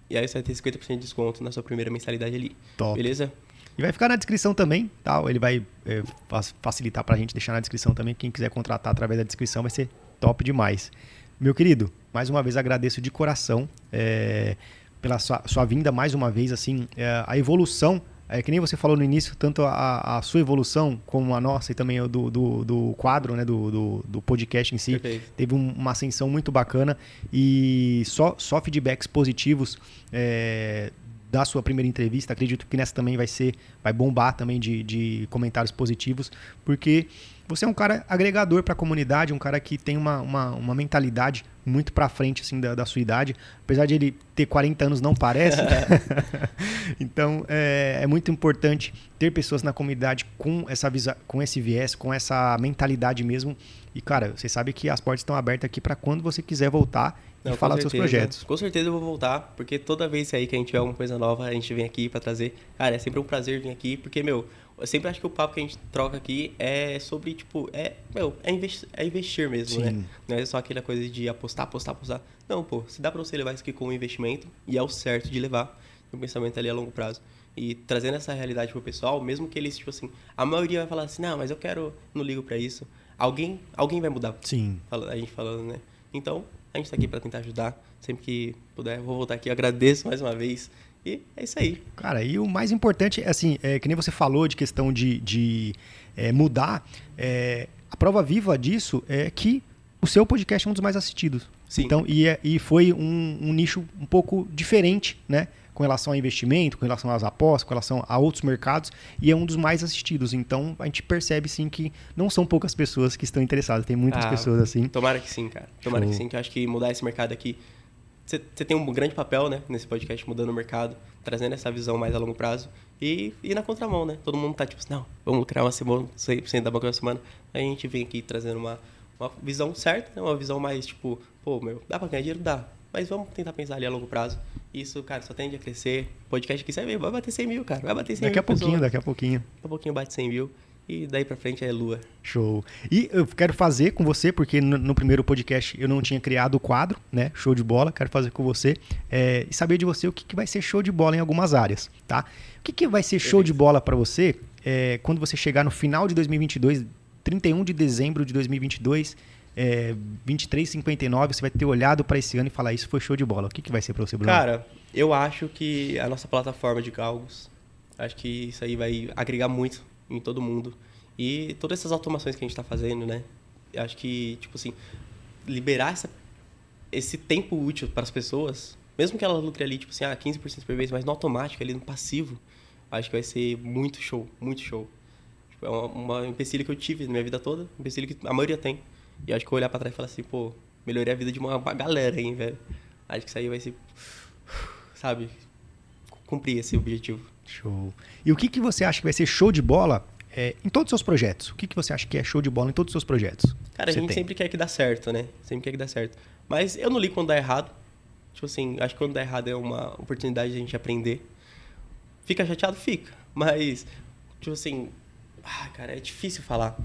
E aí você vai ter 50% de desconto na sua primeira mensalidade ali. Top. Beleza? E vai ficar na descrição também, tá? Ele vai é, fa- facilitar pra gente deixar na descrição também. Quem quiser contratar através da descrição vai ser top demais. Meu querido, mais uma vez agradeço de coração é, pela sua, sua vinda mais uma vez, assim, é, a evolução. É que nem você falou no início, tanto a, a sua evolução como a nossa e também o do, do, do quadro, né, do, do, do podcast em si, Perfeito. teve um- uma ascensão muito bacana e só, só feedbacks positivos é, da sua primeira entrevista. Acredito que nessa também vai ser, vai bombar também de, de comentários positivos, porque você é um cara agregador para a comunidade, um cara que tem uma, uma, uma mentalidade muito para frente assim da, da sua idade, apesar de ele ter 40 anos não parece. então é, é muito importante ter pessoas na comunidade com essa visa, com esse viés, com essa mentalidade mesmo. E cara, você sabe que as portas estão abertas aqui para quando você quiser voltar Não, e falar dos seus projetos. Com certeza eu vou voltar, porque toda vez aí que a gente tiver alguma coisa nova, a gente vem aqui pra trazer. Cara, é sempre um prazer vir aqui, porque, meu, eu sempre acho que o papo que a gente troca aqui é sobre, tipo, é, meu, é investir, é investir mesmo, Sim. né? Não é só aquela coisa de apostar, apostar, apostar. Não, pô, se dá pra você levar isso aqui como investimento, e é o certo de levar, um pensamento ali a longo prazo. E trazendo essa realidade pro pessoal, mesmo que eles, tipo assim, a maioria vai falar assim, não, mas eu quero, não ligo pra isso. Alguém, alguém vai mudar Sim. a gente falando, né? Então, a gente tá aqui para tentar ajudar. Sempre que puder, eu vou voltar aqui. Eu agradeço mais uma vez. E é isso aí. Cara, e o mais importante, é assim, é, que nem você falou de questão de, de é, mudar, é, a prova viva disso é que o seu podcast é um dos mais assistidos. Sim. Então, e, é- e foi um, um nicho um pouco diferente, né? Com relação a investimento, com relação às apostas, com relação a outros mercados, e é um dos mais assistidos. Então, a gente percebe, sim, que não são poucas pessoas que estão interessadas, tem muitas Ah, pessoas assim. Tomara que sim, cara. Tomara Show. que sim, que eu acho que mudar esse mercado aqui. Você tem um grande papel, né, nesse podcast, mudando o mercado, trazendo essa visão mais a longo prazo. E, e na contramão, né? Todo mundo tá tipo assim, não, vamos lucrar uma semana, 100% da banca uma semana. Aí a gente vem aqui trazendo uma, uma visão certa, né? uma visão mais tipo, pô, meu, dá pra ganhar dinheiro? Dá. Mas vamos tentar pensar ali a longo prazo. Isso, cara, só tende a crescer. Podcast aqui, você vai bater 100 mil, cara. Vai bater 100 Daqui a mil. pessoas. pouquinho, daqui a pouquinho. Daqui a pouquinho bate 100 mil. E daí pra frente é lua. Show. E eu quero fazer com você, porque no, no primeiro podcast eu não tinha criado o quadro, né? Show de bola. Quero fazer com você é, e saber de você o que, que vai ser show de bola em algumas áreas, tá? O que, que vai ser show de bola para você é, quando você chegar no final de 2022, 31 de dezembro de 2022, é, 23h59, você vai ter olhado para esse ano e falar: Isso foi show de bola. O que, que vai ser para você, Bruno? Cara, eu acho que a nossa plataforma de galgos, acho que isso aí vai agregar muito em todo mundo. E todas essas automações que a gente está fazendo, né? Eu acho que, tipo assim, liberar essa, esse tempo útil para as pessoas, mesmo que ela lucre ali, tipo assim, ah, 15% por mês, mas no automático, ali no passivo, acho que vai ser muito show, muito show. Tipo, é uma, uma empecilho que eu tive na minha vida toda, um empecilho que a maioria tem. E acho que eu olhar para trás e falar assim, pô, melhorei a vida de uma, uma galera, hein, velho. Acho que isso aí vai ser, sabe, cumprir esse objetivo. Show. E o que, que você acha que vai ser show de bola é, em todos os seus projetos? O que, que você acha que é show de bola em todos os seus projetos? Cara, a gente tem. sempre quer que dá certo, né? Sempre quer que dá certo. Mas eu não ligo quando dá errado. Tipo assim, acho que quando dá errado é uma oportunidade de a gente aprender. Fica chateado? Fica. Mas, tipo assim, ah, cara, é difícil falar.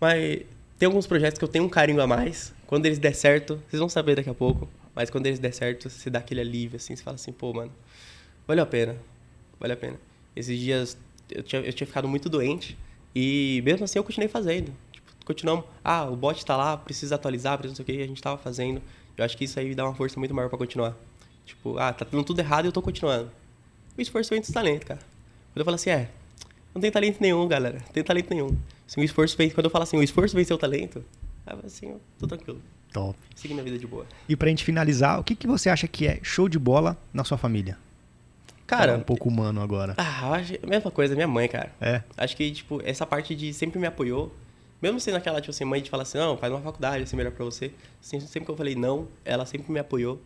Mas tem alguns projetos que eu tenho um carinho a mais. Quando eles der certo, vocês vão saber daqui a pouco. Mas quando eles der certo, você dá aquele alívio, assim, você fala assim, pô, mano, valeu a pena. Valeu a pena. Esses dias eu tinha, eu tinha ficado muito doente. E mesmo assim eu continuei fazendo. Tipo, continuamos. Ah, o bot tá lá, precisa atualizar, precisa não sei o que, a gente tava fazendo. Eu acho que isso aí dá uma força muito maior para continuar. Tipo, ah, tá dando tudo errado e eu tô continuando. O esforço vem dos talentos, cara. Quando eu falo assim, é, não tem talento nenhum, galera. Não tem talento nenhum. Assim, o esforço vem, quando eu falo assim, o esforço vem seu talento, assim, eu tô tranquilo. Top. Seguindo a vida de boa. E pra gente finalizar, o que, que você acha que é show de bola na sua família? Cara. Um pouco humano agora. Ah, eu acho. A mesma coisa, minha mãe, cara. É. Acho que, tipo, essa parte de sempre me apoiou. Mesmo sendo aquela, tipo assim, mãe de falar assim, não, faz uma faculdade, assim, melhor pra você. Assim, sempre que eu falei não, ela sempre me apoiou.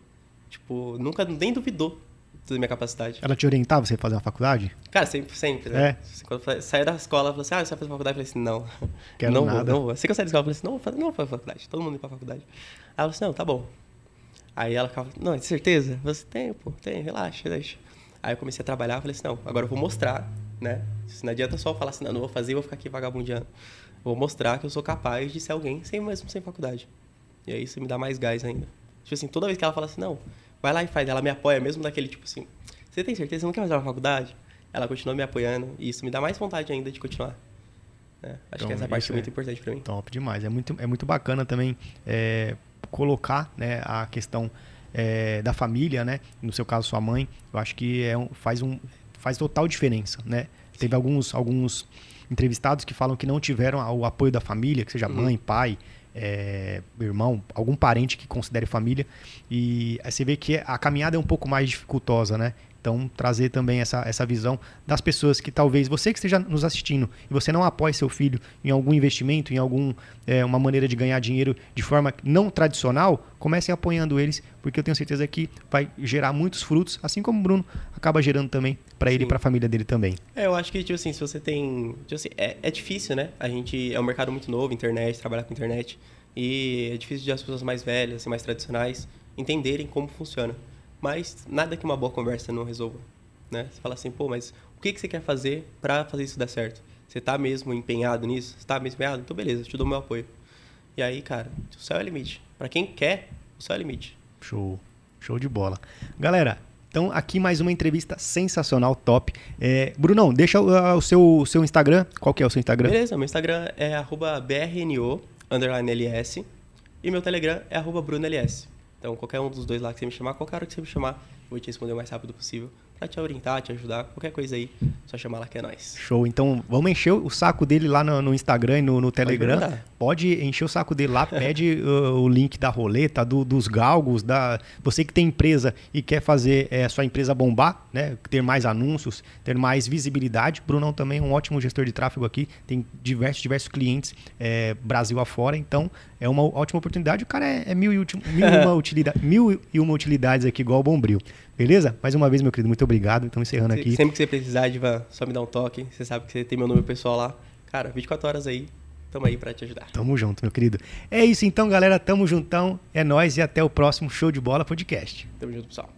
Tipo, nunca nem duvidou da minha capacidade. Ela te orientava você fazer uma faculdade? Cara, sempre, sempre, né? É. Quando eu saí da escola, ela falou assim, ah, você vai fazer faculdade? Eu falei assim, não. Quero não nada. Vou, não vou. Assim que eu saí da escola, eu falei assim, não, vou fazer, não vou fazer faculdade. Todo mundo ir pra faculdade. Aí ela falou assim, não, tá bom. Aí ela ficava, não, de certeza? Você tem, pô, tem, relaxa, deixa. Aí eu comecei a trabalhar, falei assim, não, agora eu vou mostrar, né? Não adianta só falar assim, não, não vou fazer, vou ficar aqui vagabundeando. Vou mostrar que eu sou capaz de ser alguém sem mesmo sem faculdade. E aí isso me dá mais gás ainda. Tipo assim, toda vez que ela fala assim, não, vai lá e faz, ela me apoia mesmo daquele tipo assim, você tem certeza? Você não quer fazer uma faculdade? Ela continua me apoiando e isso me dá mais vontade ainda de continuar. É, acho Então, que essa parte isso é muito é- importante pra mim. Top demais. É muito, é muito bacana também é, colocar né, a questão é, da família, né? No seu caso, sua mãe. Eu acho que é um- faz, um, faz total diferença, né? Teve alguns, alguns entrevistados que falam que não tiveram o apoio da família, que seja Uhum. mãe, pai, é, irmão, algum parente que considere família. E aí você vê que a caminhada é um pouco mais dificultosa, né? Então, trazer também essa, essa visão das pessoas que talvez você que esteja nos assistindo e você não apoie seu filho em algum investimento, em alguma uma maneira de ganhar dinheiro de forma não tradicional, comecem apoiando eles, porque eu tenho certeza que vai gerar muitos frutos, assim como o Bruno acaba gerando também para ele e para a família dele também. É, eu acho que, tipo assim, se você tem. Tipo assim, é, é difícil, né? A gente. É um mercado muito novo, internet, trabalhar com internet. E é difícil de as pessoas mais velhas, assim, mais tradicionais, entenderem como funciona. Mas nada que uma boa conversa não resolva. Né? Você fala assim, pô, mas o que, que você quer fazer pra fazer isso dar certo? Você tá mesmo empenhado nisso? Você tá mesmo empenhado? Então, beleza, te dou meu apoio. E aí, cara, o céu é o limite. Pra quem quer, o céu é o limite. Show. Show de bola. Galera, então aqui mais uma entrevista sensacional, top. É, Brunão, deixa o, o seu, o seu Instagram. Qual que é o seu Instagram? Beleza, meu Instagram é arroba brno, underline ls. E meu Telegram é arroba brunls. Então, qualquer um dos dois lá que você me chamar, qualquer hora que você me chamar, eu vou te responder o mais rápido possível. Pra te orientar, te ajudar, qualquer coisa aí, só chamar lá que é nóis. Show. Então vamos encher o saco dele lá no, no Instagram e no, no Telegram. perguntar. Pode encher o saco dele lá, pede uh, o link da roleta, do- dos galgos, da. Você que tem empresa e quer fazer a sua empresa bombar, né? Ter mais anúncios, ter mais visibilidade. Brunão também é um ótimo gestor de tráfego aqui, tem diversos, diversos clientes eh, Brasil afora, então é uma ótima oportunidade. O cara é, é mil, e ulti- mil, e uma utilidade, mil e uma utilidades aqui, igual o Bombril. Beleza? Mais uma vez, meu querido, muito obrigado. Então, encerrando aqui. Sempre que você precisar, Diva, só me dá um toque. Você sabe que você tem meu número pessoal lá. Cara, 24 horas aí, tamo aí pra te ajudar. Tamo junto, meu querido. É isso então, galera. Tamo juntão. É nóis e até o próximo Show de Bola Podcast. Tamo junto, pessoal.